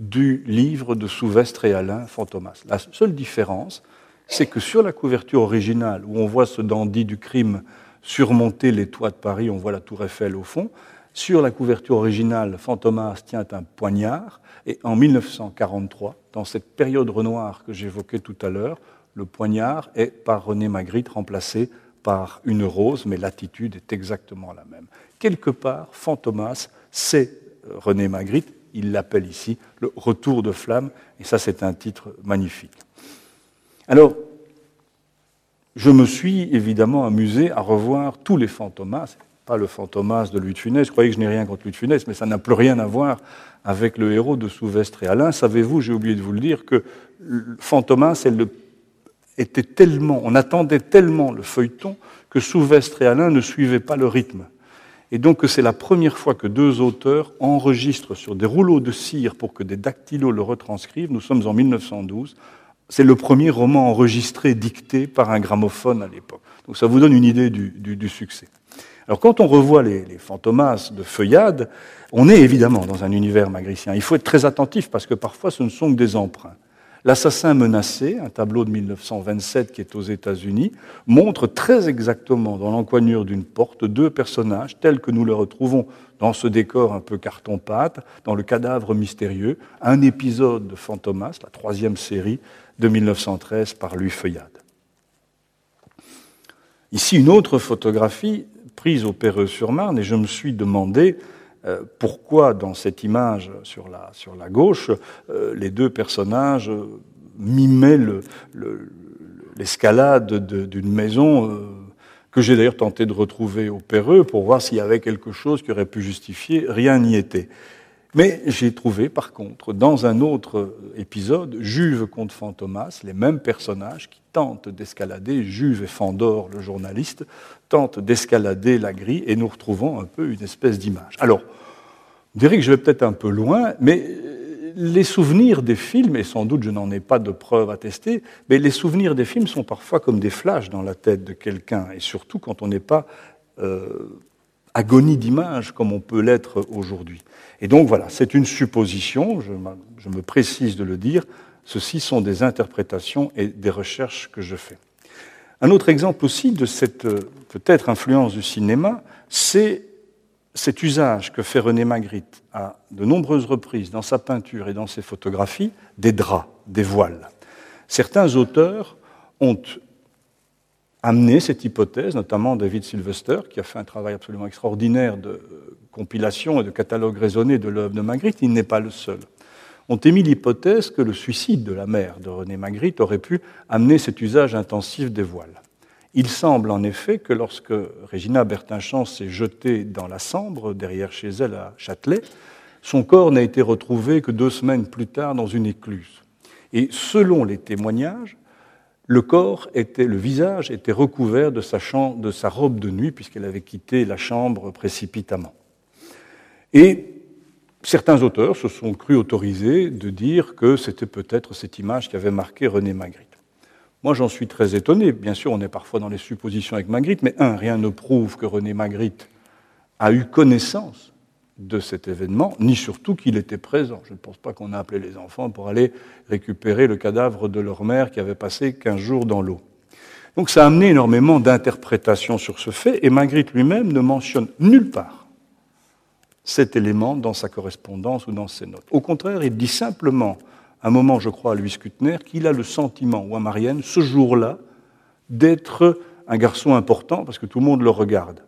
[SPEAKER 4] du livre de Souvestre et Alain Fantomas. La seule différence, c'est que sur la couverture originale, où on voit ce dandy du crime surmonter les toits de Paris, on voit la tour Eiffel au fond. Sur la couverture originale, Fantomas tient un poignard, et en 1943, dans cette période Renoir que j'évoquais tout à l'heure, le poignard est par René Magritte remplacé par une rose, mais l'attitude est exactement la même. Quelque part, Fantomas, c'est euh, René Magritte, il l'appelle ici le retour de flamme, et ça c'est un titre magnifique. Alors, je me suis évidemment amusé à revoir tous les fantomas, pas le fantomas de Louis de Funès, je croyais que je n'ai rien contre Louis de Funès, mais ça n'a plus rien à voir avec le héros de Souvestre et Alain. Savez-vous, j'ai oublié de vous le dire, que Fantomas était tellement, on attendait tellement le feuilleton que Souvestre et Alain ne suivaient pas le rythme. Et donc c'est la première fois que deux auteurs enregistrent sur des rouleaux de cire pour que des dactylos le retranscrivent. Nous sommes en 1912. C'est le premier roman enregistré, dicté par un gramophone à l'époque. Donc ça vous donne une idée du, succès. Alors quand on revoit les, fantomas de feuillade, on est évidemment dans un univers magricien. Il faut être très attentif parce que parfois ce ne sont que des emprunts. L'assassin menacé, un tableau de 1927 qui est aux États-Unis, montre très exactement dans l'encoignure d'une porte deux personnages tels que nous les retrouvons dans ce décor un peu carton-pâte, dans le cadavre mystérieux, un épisode de Fantomas, la troisième série de 1913 par Louis Feuillade. Ici, une autre photographie prise au Perreux-sur-Marne, et je me suis demandé euh, pourquoi dans cette image sur la, sur la gauche, euh, les deux personnages mimaient l'escalade d'une maison euh, que j'ai d'ailleurs tenté de retrouver au Perreux pour voir s'il y avait quelque chose qui aurait pu justifier. Rien n'y était. Mais j'ai trouvé, par contre, dans un autre épisode, Juve contre Fantomas, les mêmes personnages qui tentent d'escalader, Juve et Fandor, le journaliste, tentent d'escalader la grille, et nous retrouvons un peu une espèce d'image. Alors, on dirait que je vais peut-être un peu loin, mais les souvenirs des films, et sans doute je n'en ai pas de preuves attestées, mais les souvenirs des films sont parfois comme des flashs dans la tête de quelqu'un, et surtout quand on n'est pas euh, agonie d'image comme on peut l'être aujourd'hui. Et donc voilà, c'est une supposition, je, me précise de le dire, ceci sont des interprétations et des recherches que je fais. Un autre exemple aussi de cette euh, peut-être influence du cinéma, c'est cet usage que fait René Magritte à de nombreuses reprises dans sa peinture et dans ses photographies des draps, des voiles. Certains auteurs ont amené cette hypothèse, notamment David Sylvester, qui a fait un travail absolument extraordinaire de compilation et de catalogue raisonné de l'œuvre de Magritte, il n'est pas le seul. Ont émis l'hypothèse que le suicide de la mère de René Magritte aurait pu amener cet usage intensif des voiles. Il semble en effet que lorsque Régina Bertinchamp s'est jetée dans la Sambre, derrière chez elle à Châtelet, son corps n'a été retrouvé que deux semaines plus tard dans une écluse. Et selon les témoignages, le corps était, le visage était recouvert de sa, robe de nuit puisqu'elle avait quitté la chambre précipitamment. Et certains auteurs se sont crus autorisés de dire que c'était peut-être cette image qui avait marqué René Magritte. Moi, j'en suis très étonné. Bien sûr, on est parfois dans les suppositions avec Magritte, mais un, rien ne prouve que René Magritte a eu connaissance de cet événement, ni surtout qu'il était présent. Je ne pense pas qu'on a appelé les enfants pour aller récupérer le cadavre de leur mère qui avait passé 15 jours dans l'eau. Donc ça a amené énormément d'interprétations sur ce fait, et Magritte lui-même ne mentionne nulle part cet élément dans sa correspondance ou dans ses notes. Au contraire, il dit simplement, un moment, je crois, à Louis Kutner, qu'il a le sentiment, ou à Marianne, ce jour-là, d'être un garçon important parce que tout le monde le regarde.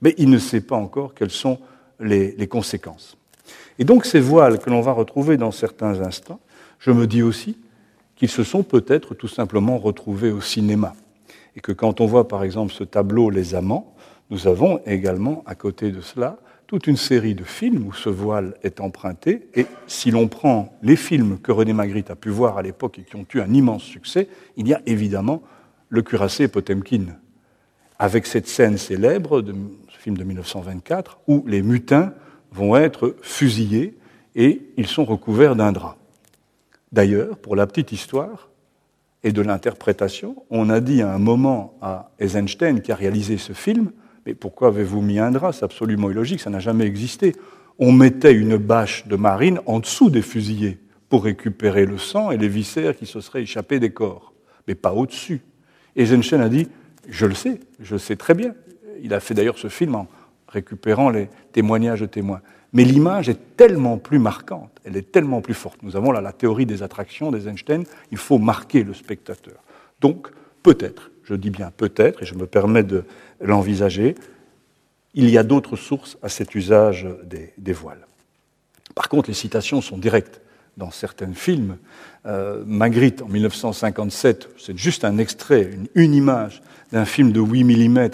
[SPEAKER 4] Mais il ne sait pas encore quelles sont les, conséquences. Et donc ces voiles que l'on va retrouver dans certains instants, je me dis aussi qu'ils se sont peut-être tout simplement retrouvés au cinéma. Et que quand on voit par exemple ce tableau Les Amants, nous avons également à côté de cela toute une série de films où ce voile est emprunté. Et si l'on prend les films que René Magritte a pu voir à l'époque et qui ont eu un immense succès, il y a évidemment le cuirassé Potemkin, avec cette scène célèbre de film de 1924 où les mutins vont être fusillés et ils sont recouverts d'un drap. D'ailleurs, pour la petite histoire et de l'interprétation, on a dit à un moment à Eisenstein qui a réalisé ce film, mais pourquoi avez-vous mis un drap? C'est absolument illogique, ça n'a jamais existé. On mettait une bâche de marine en dessous des fusillés pour récupérer le sang et les viscères qui se seraient échappés des corps, mais pas au-dessus. Eisenstein a dit je le sais, je sais très bien. Il a fait d'ailleurs ce film en récupérant les témoignages de témoins. Mais l'image est tellement plus marquante, elle est tellement plus forte. Nous avons là la théorie des attractions des Einstein, il faut marquer le spectateur. Donc, peut-être, je dis bien peut-être, et je me permets de l'envisager, il y a d'autres sources à cet usage des, voiles. Par contre, les citations sont directes dans certains films. Euh, Magritte, en 1957, c'est juste un extrait, une image d'un film de 8 mm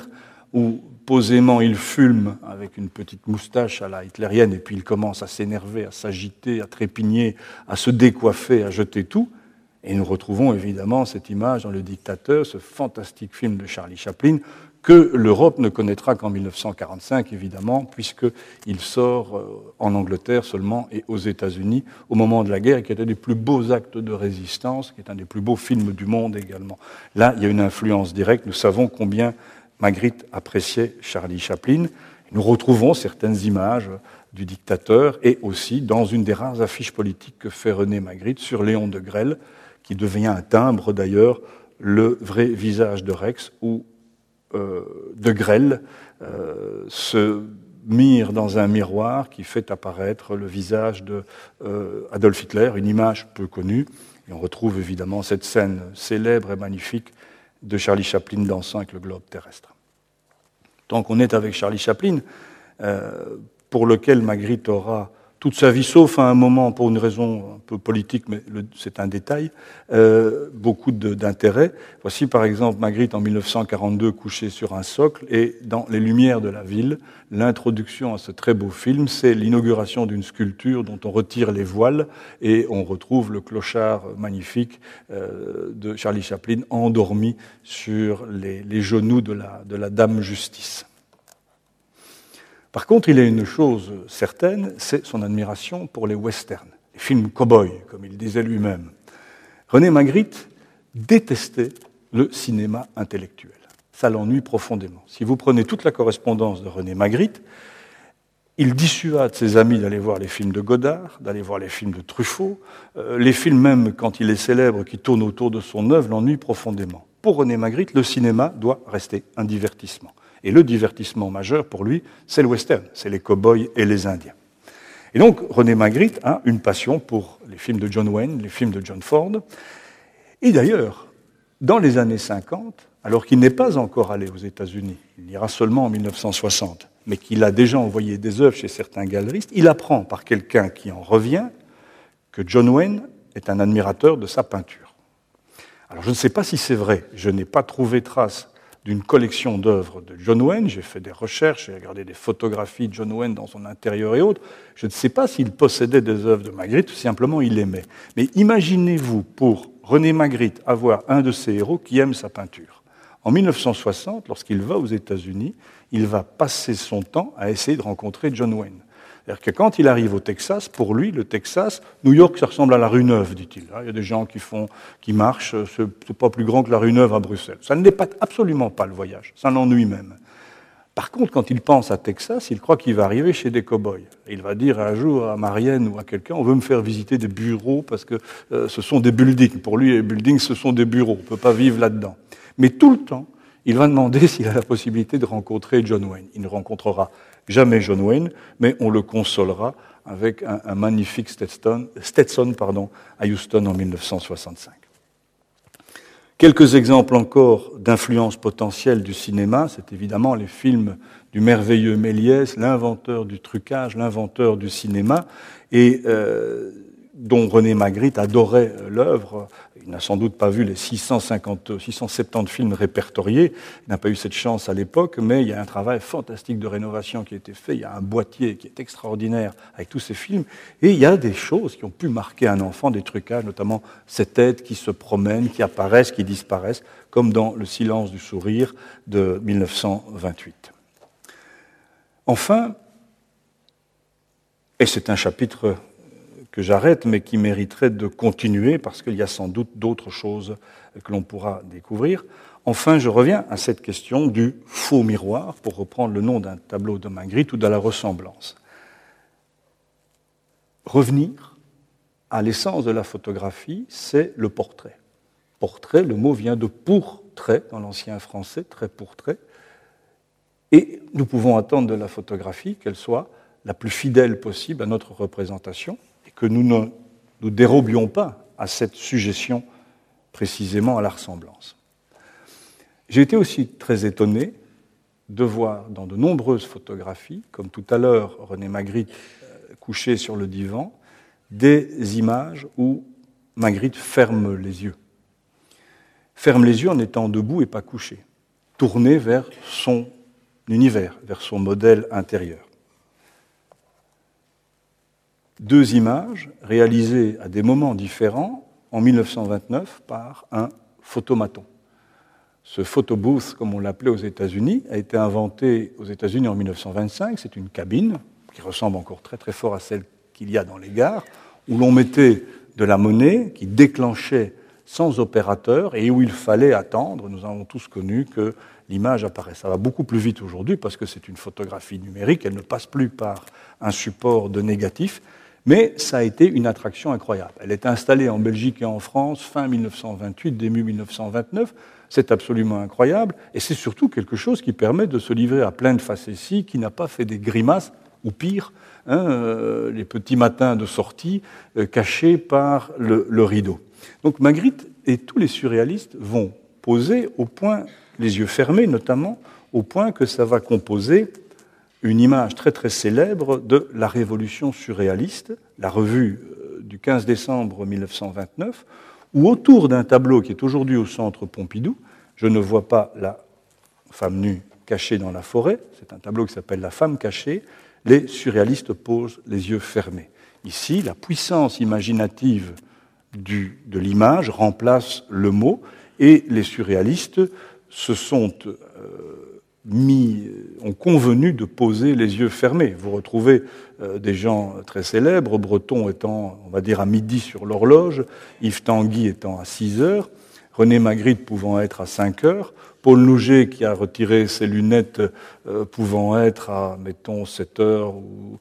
[SPEAKER 4] où posément il fume avec une petite moustache à la hitlérienne et puis il commence à s'énerver, à s'agiter, à trépigner, à se décoiffer, à jeter tout. Et nous retrouvons évidemment cette image dans Le Dictateur, ce fantastique film de Charlie Chaplin, que l'Europe ne connaîtra qu'en 1945, évidemment, puisqu'il sort euh, en Angleterre seulement et aux États-Unis au moment de la guerre, qui est un des plus beaux actes de résistance, qui est un des plus beaux films du monde également. Là, il y a une influence directe. Nous savons combien Magritte appréciait Charlie Chaplin. Nous retrouvons certaines images du dictateur et aussi dans une des rares affiches politiques que fait René Magritte sur Léon de Grelle, qui devient un timbre d'ailleurs, le vrai visage de Rex, où euh, de grêle euh, se mire dans un miroir qui fait apparaître le visage de euh, Adolf Hitler, une image peu connue. Et on retrouve évidemment cette scène célèbre et magnifique de Charlie Chaplin dansant avec le globe terrestre. Tant qu'on est avec Charlie Chaplin, pour lequel Magritte aura toute sa vie, sauf à un moment, pour une raison un peu politique, mais c'est un détail, euh, beaucoup d'intérêt. Voici par exemple Magritte en 1942 couché sur un socle, et dans Les Lumières de la ville, l'introduction à ce très beau film, c'est l'inauguration d'une sculpture dont on retire les voiles, et on retrouve le clochard magnifique euh, de Charlie Chaplin endormi sur les, les genoux de la, de la Dame Justice. Par contre, il a une chose certaine, c'est son admiration pour les westerns, les films cow-boys, comme il disait lui-même. René Magritte détestait le cinéma intellectuel. Ça l'ennuie profondément. Si vous prenez toute la correspondance de René Magritte, il dissuade ses amis d'aller voir les films de Godard, d'aller voir les films de Truffaut. Euh, les films même, quand il est célèbre, qui tournent autour de son œuvre, l'ennuient profondément. Pour René Magritte, le cinéma doit rester un divertissement. Et le divertissement majeur pour lui, c'est le western, c'est les cow-boys et les Indiens. Et donc René Magritte a une passion pour les films de John Wayne, les films de John Ford. Et d'ailleurs, dans les années 50, alors qu'il n'est pas encore allé aux États-Unis, il ira seulement en 1960, mais qu'il a déjà envoyé des œuvres chez certains galeristes, il apprend par quelqu'un qui en revient que John Wayne est un admirateur de sa peinture. Alors je ne sais pas si c'est vrai, je n'ai pas trouvé trace d'une collection d'œuvres de John Wayne. J'ai fait des recherches, j'ai regardé des photographies de John Wayne dans son intérieur et autres. Je ne sais pas s'il possédait des œuvres de Magritte ou simplement il aimait. Mais imaginez-vous pour René Magritte avoir un de ses héros qui aime sa peinture. En 1960, lorsqu'il va aux États-Unis, il va passer son temps à essayer de rencontrer John Wayne. Quand il arrive au Texas, pour lui, le Texas, New York, ça ressemble à la rue Neuve, dit-il. Il y a des gens qui font, qui marchent, c'est pas plus grand que la rue Neuve à Bruxelles. Ça ne pas, absolument pas le voyage. Ça l'ennuie même. Par contre, quand il pense à Texas, il croit qu'il va arriver chez des cow-boys. Il va dire un jour à Marianne ou à quelqu'un, on veut me faire visiter des bureaux parce que euh, ce sont des buildings. Pour lui, les buildings, ce sont des bureaux. On ne peut pas vivre là-dedans. Mais tout le temps, il va demander s'il a la possibilité de rencontrer John Wayne. Il ne rencontrera jamais John Wayne, mais on le consolera avec un, magnifique Stetson, à Houston en 1965. Quelques exemples encore d'influence potentielle du cinéma, c'est évidemment les films du merveilleux Méliès, l'inventeur du trucage, l'inventeur du cinéma, et euh, dont René Magritte adorait l'œuvre. Il n'a sans doute pas vu les 650, 670 films répertoriés. Il n'a pas eu cette chance à l'époque, mais il y a un travail fantastique de rénovation qui a été fait. Il y a un boîtier qui est extraordinaire avec tous ces films. Et il y a des choses qui ont pu marquer un enfant, des trucages, notamment ces têtes qui se promènent, qui apparaissent, qui disparaissent, comme dans Le silence du sourire de 1928. Enfin, et c'est un chapitre que j'arrête, mais qui mériterait de continuer parce qu'il y a sans doute d'autres choses que l'on pourra découvrir. Enfin, je reviens à cette question du faux miroir, pour reprendre le nom d'un tableau de Magritte ou de la ressemblance. Revenir à l'essence de la photographie, c'est le portrait. Portrait, le mot vient de pour-trait dans l'ancien français, très pour-trait. Et nous pouvons attendre de la photographie qu'elle soit la plus fidèle possible à notre représentation, que nous ne nous dérobions pas à cette suggestion précisément à la ressemblance. J'ai été aussi très étonné de voir dans de nombreuses photographies, comme tout à l'heure René Magritte euh, couché sur le divan, des images où Magritte ferme les yeux. Ferme les yeux en étant debout et pas couché, tourné vers son univers, vers son modèle intérieur deux images réalisées à des moments différents en 1929 par un photomaton. Ce photobooth, comme on l'appelait aux États-Unis, a été inventé aux États-Unis en 1925. C'est une cabine qui ressemble encore très très fort à celle qu'il y a dans les gares, où l'on mettait de la monnaie qui déclenchait sans opérateur et où il fallait attendre. Nous avons tous connu que l'image apparaît. Ça va beaucoup plus vite aujourd'hui parce que c'est une photographie numérique, elle ne passe plus par un support de négatif, mais ça a été une attraction incroyable. Elle est installée en Belgique et en France fin 1928, début 1929. C'est absolument incroyable. Et c'est surtout quelque chose qui permet de se livrer à plein de facéties, qui n'a pas fait des grimaces, ou pire, hein, euh, les petits matins de sortie euh, cachés par le, le rideau. Donc Magritte et tous les surréalistes vont poser au point, les yeux fermés notamment, au point que ça va composer une image très très célèbre de la révolution surréaliste, la revue euh, du 15 décembre 1929, où autour d'un tableau qui est aujourd'hui au centre Pompidou, je ne vois pas la femme nue cachée dans la forêt, c'est un tableau qui s'appelle La femme cachée, les surréalistes posent les yeux fermés. Ici, la puissance imaginative de l'image remplace le mot, et les surréalistes se sont euh, mis, euh, ont convenu de poser les yeux fermés. Vous retrouvez euh, des gens très célèbres, Breton étant, on va dire, à midi sur l'horloge, Yves Tanguy étant à 6 heures, René Magritte pouvant être à 5 heures, Paul Nouget qui a retiré ses lunettes euh, pouvant être à, mettons, 7 heures ou,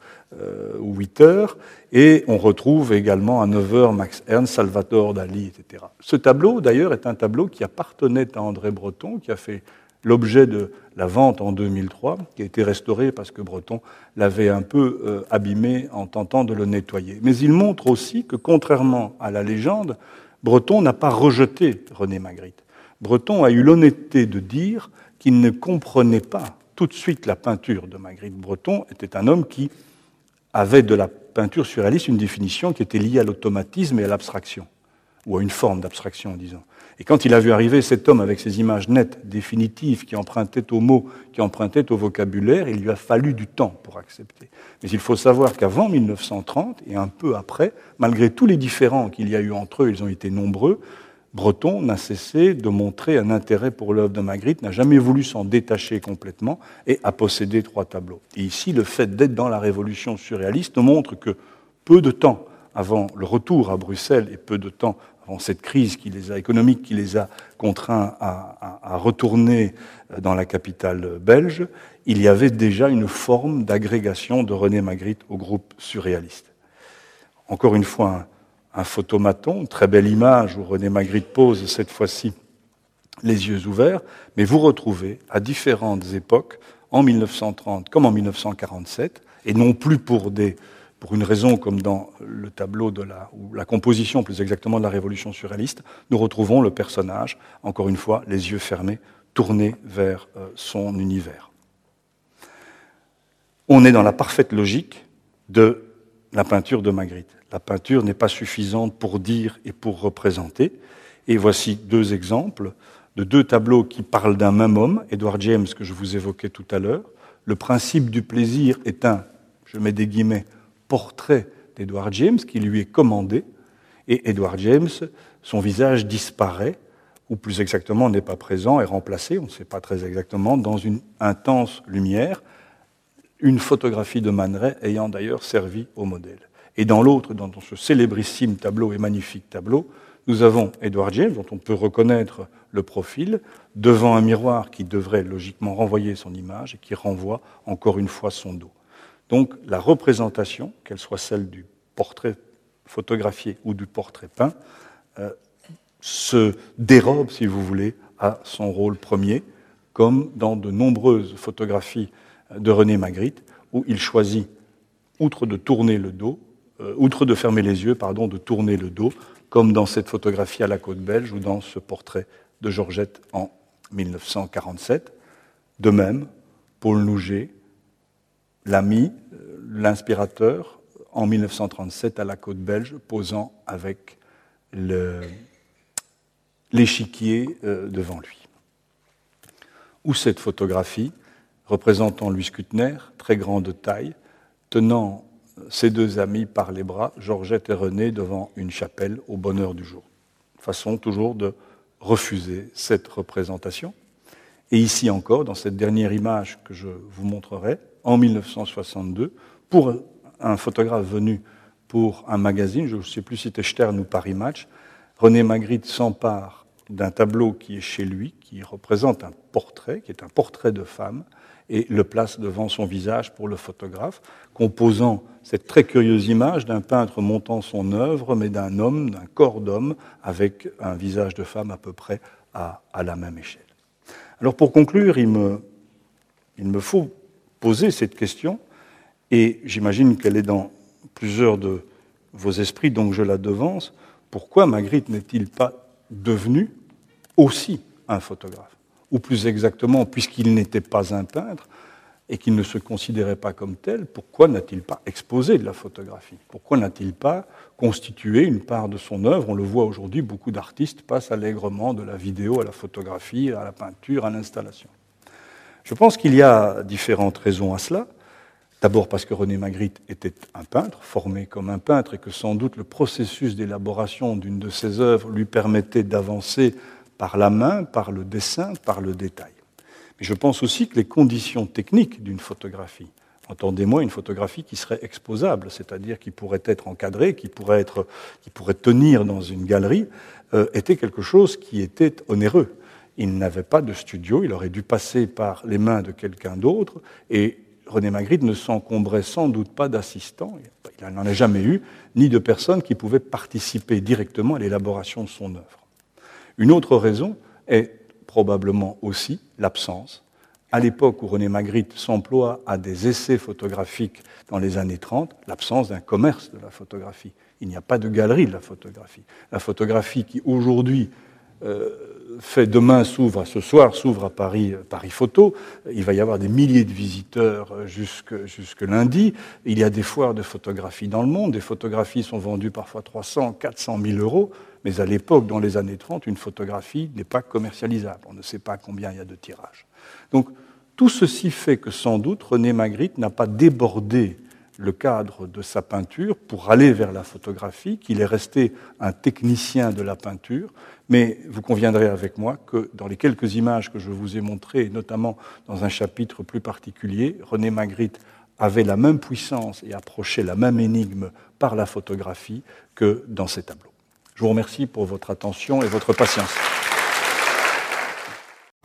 [SPEAKER 4] ou 8 heures, et on retrouve également à 9 heures Max Ernst, Salvatore Dali, etc. Ce tableau, d'ailleurs, est un tableau qui appartenait à André Breton, qui a fait l'objet de la vente en 2003, qui a été restauré parce que Breton l'avait un peu euh, abîmé en tentant de le nettoyer. Mais il montre aussi que, contrairement à la légende, Breton n'a pas rejeté René Magritte. Breton a eu l'honnêteté de dire qu'il ne comprenait pas tout de suite la peinture de Magritte. Breton était un homme qui avait de la peinture surréaliste une définition qui était liée à l'automatisme et à l'abstraction, ou à une forme d'abstraction, disons. Et quand il a vu arriver cet homme avec ses images nettes, définitives, qui empruntaient aux mots, qui empruntaient au vocabulaire, il lui a fallu du temps pour accepter. Mais il faut savoir qu'avant 1930 et un peu après, malgré tous les différends qu'il y a eu entre eux, ils ont été nombreux, Breton n'a cessé de montrer un intérêt pour l'œuvre de Magritte, n'a jamais voulu s'en détacher complètement et a possédé trois tableaux. Et ici, le fait d'être dans la révolution surréaliste montre que peu de temps avant le retour à Bruxelles et peu de temps avant cette crise qui les a, économique qui les a contraints à, à retourner dans la capitale belge, il y avait déjà une forme d'agrégation de René Magritte au groupe surréaliste. Encore une fois, un photomaton, très belle image où René Magritte pose cette fois-ci les yeux ouverts, mais vous retrouvez à différentes époques, en 1930 comme en 1947, et non plus pour, des, pour une raison comme dans le tableau de la, ou la composition plus exactement de la Révolution surréaliste, nous retrouvons le personnage, encore une fois, les yeux fermés, tournés vers euh, son univers. On est dans la parfaite logique de la peinture de Magritte la peinture n'est pas suffisante pour dire et pour représenter. Et voici deux exemples de deux tableaux qui parlent d'un même homme, Edward James, que je vous évoquais tout à l'heure. Le principe du plaisir est un, je mets des guillemets, portrait d'Edward James qui lui est commandé. Et Edward James, son visage disparaît, ou plus exactement n'est pas présent, est remplacé, on ne sait pas très exactement, dans une intense lumière, une photographie de Man ayant d'ailleurs servi au modèle. Et dans l'autre, dans ce célébrissime tableau et magnifique tableau, nous avons Edward James, dont on peut reconnaître le profil, devant un miroir qui devrait logiquement renvoyer son image et qui renvoie encore une fois son dos. Donc la représentation, qu'elle soit celle du portrait photographié ou du portrait peint, euh, se dérobe, si vous voulez, à son rôle premier, comme dans de nombreuses photographies de René Magritte, où il choisit, outre de tourner le dos, euh, outre de fermer les yeux, pardon, de tourner le dos, comme dans cette photographie à la côte belge ou dans ce portrait de Georgette en 1947. De même, Paul Nouget, l'ami, l'inspirateur, en 1937 à la côte belge, posant avec l'échiquier euh, devant lui. Ou cette photographie représentant Louis Kutner, très grande taille, tenant ses deux amis par les bras, Georgette et René, devant une chapelle au bonheur du jour. Façon toujours de refuser cette représentation. Et ici encore, dans cette dernière image que je vous montrerai, en 1962, pour un photographe venu pour un magazine, je ne sais plus si c'était Stern ou Paris Match, René Magritte s'empare d'un tableau qui est chez lui, qui représente un portrait, qui est un portrait de femme, et le place devant son visage pour le photographe, composant cette très curieuse image d'un peintre montant son œuvre, mais d'un homme, d'un corps d'homme, avec un visage de femme à peu près à, la même échelle. Alors pour conclure, il me, faut poser cette question, et j'imagine qu'elle est dans plusieurs de vos esprits, donc je la devance. Pourquoi Magritte n'est-il pas devenu aussi un photographe? Ou plus exactement, puisqu'il n'était pas un peintre et qu'il ne se considérait pas comme tel, pourquoi n'a-t-il pas exposé de la photographie? Pourquoi n'a-t-il pas constitué une part de son œuvre? On le voit aujourd'hui, beaucoup d'artistes passent allègrement de la vidéo à la photographie, à la peinture, à l'installation. Je pense qu'il y a différentes raisons à cela. D'abord parce que René Magritte était un peintre, formé comme un peintre, et que sans doute le processus d'élaboration d'une de ses œuvres lui permettait d'avancer par la main, par le dessin, par le détail. Mais je pense aussi que les conditions techniques d'une photographie, entendez-moi une photographie qui serait exposable, c'est-à-dire qui pourrait être encadrée, qui pourrait, être, qui pourrait tenir dans une galerie, euh, était quelque chose qui était onéreux. Il n'avait pas de studio, il aurait dû passer par les mains de quelqu'un d'autre, et René Magritte ne s'encombrait sans doute pas d'assistants, il n'en a jamais eu, ni de personnes qui pouvaient participer directement à l'élaboration de son œuvre. Une autre raison est probablement aussi l'absence. À l'époque où René Magritte s'emploie à des essais photographiques dans les années 30, l'absence d'un commerce de la photographie. Il n'y a pas de galerie de la photographie. La photographie qui aujourd'hui euh, fait demain s'ouvre, ce soir s'ouvre à Paris, euh, Paris Photo. Il va y avoir des milliers de visiteurs euh, jusque, lundi. Il y a des foires de photographie dans le monde. Des photographies sont vendues parfois 300, 400 000 euros. Mais à l'époque, dans les années 30, une photographie n'est pas commercialisable. On ne sait pas combien il y a de tirages. Donc, tout ceci fait que sans doute René Magritte n'a pas débordé le cadre de sa peinture pour aller vers la photographie, qu'il est resté un technicien de la peinture, mais vous conviendrez avec moi que dans les quelques images que je vous ai montrées, notamment dans un chapitre plus particulier, René Magritte avait la même puissance et approchait la même énigme par la photographie que dans ces tableaux. Je vous remercie pour votre attention et votre patience.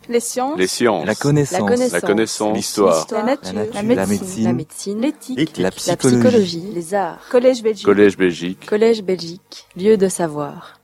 [SPEAKER 1] Les sciences.
[SPEAKER 2] Les sciences.
[SPEAKER 3] La connaissance.
[SPEAKER 2] La connaissance. L'histoire.
[SPEAKER 1] La nature.
[SPEAKER 3] La
[SPEAKER 1] La
[SPEAKER 3] médecine.
[SPEAKER 1] médecine. L'éthique.
[SPEAKER 3] La
[SPEAKER 1] La
[SPEAKER 3] psychologie.
[SPEAKER 1] psychologie. Les arts. Collège Belgique.
[SPEAKER 2] Collège Belgique.
[SPEAKER 1] Collège Belgique. Lieu de savoir.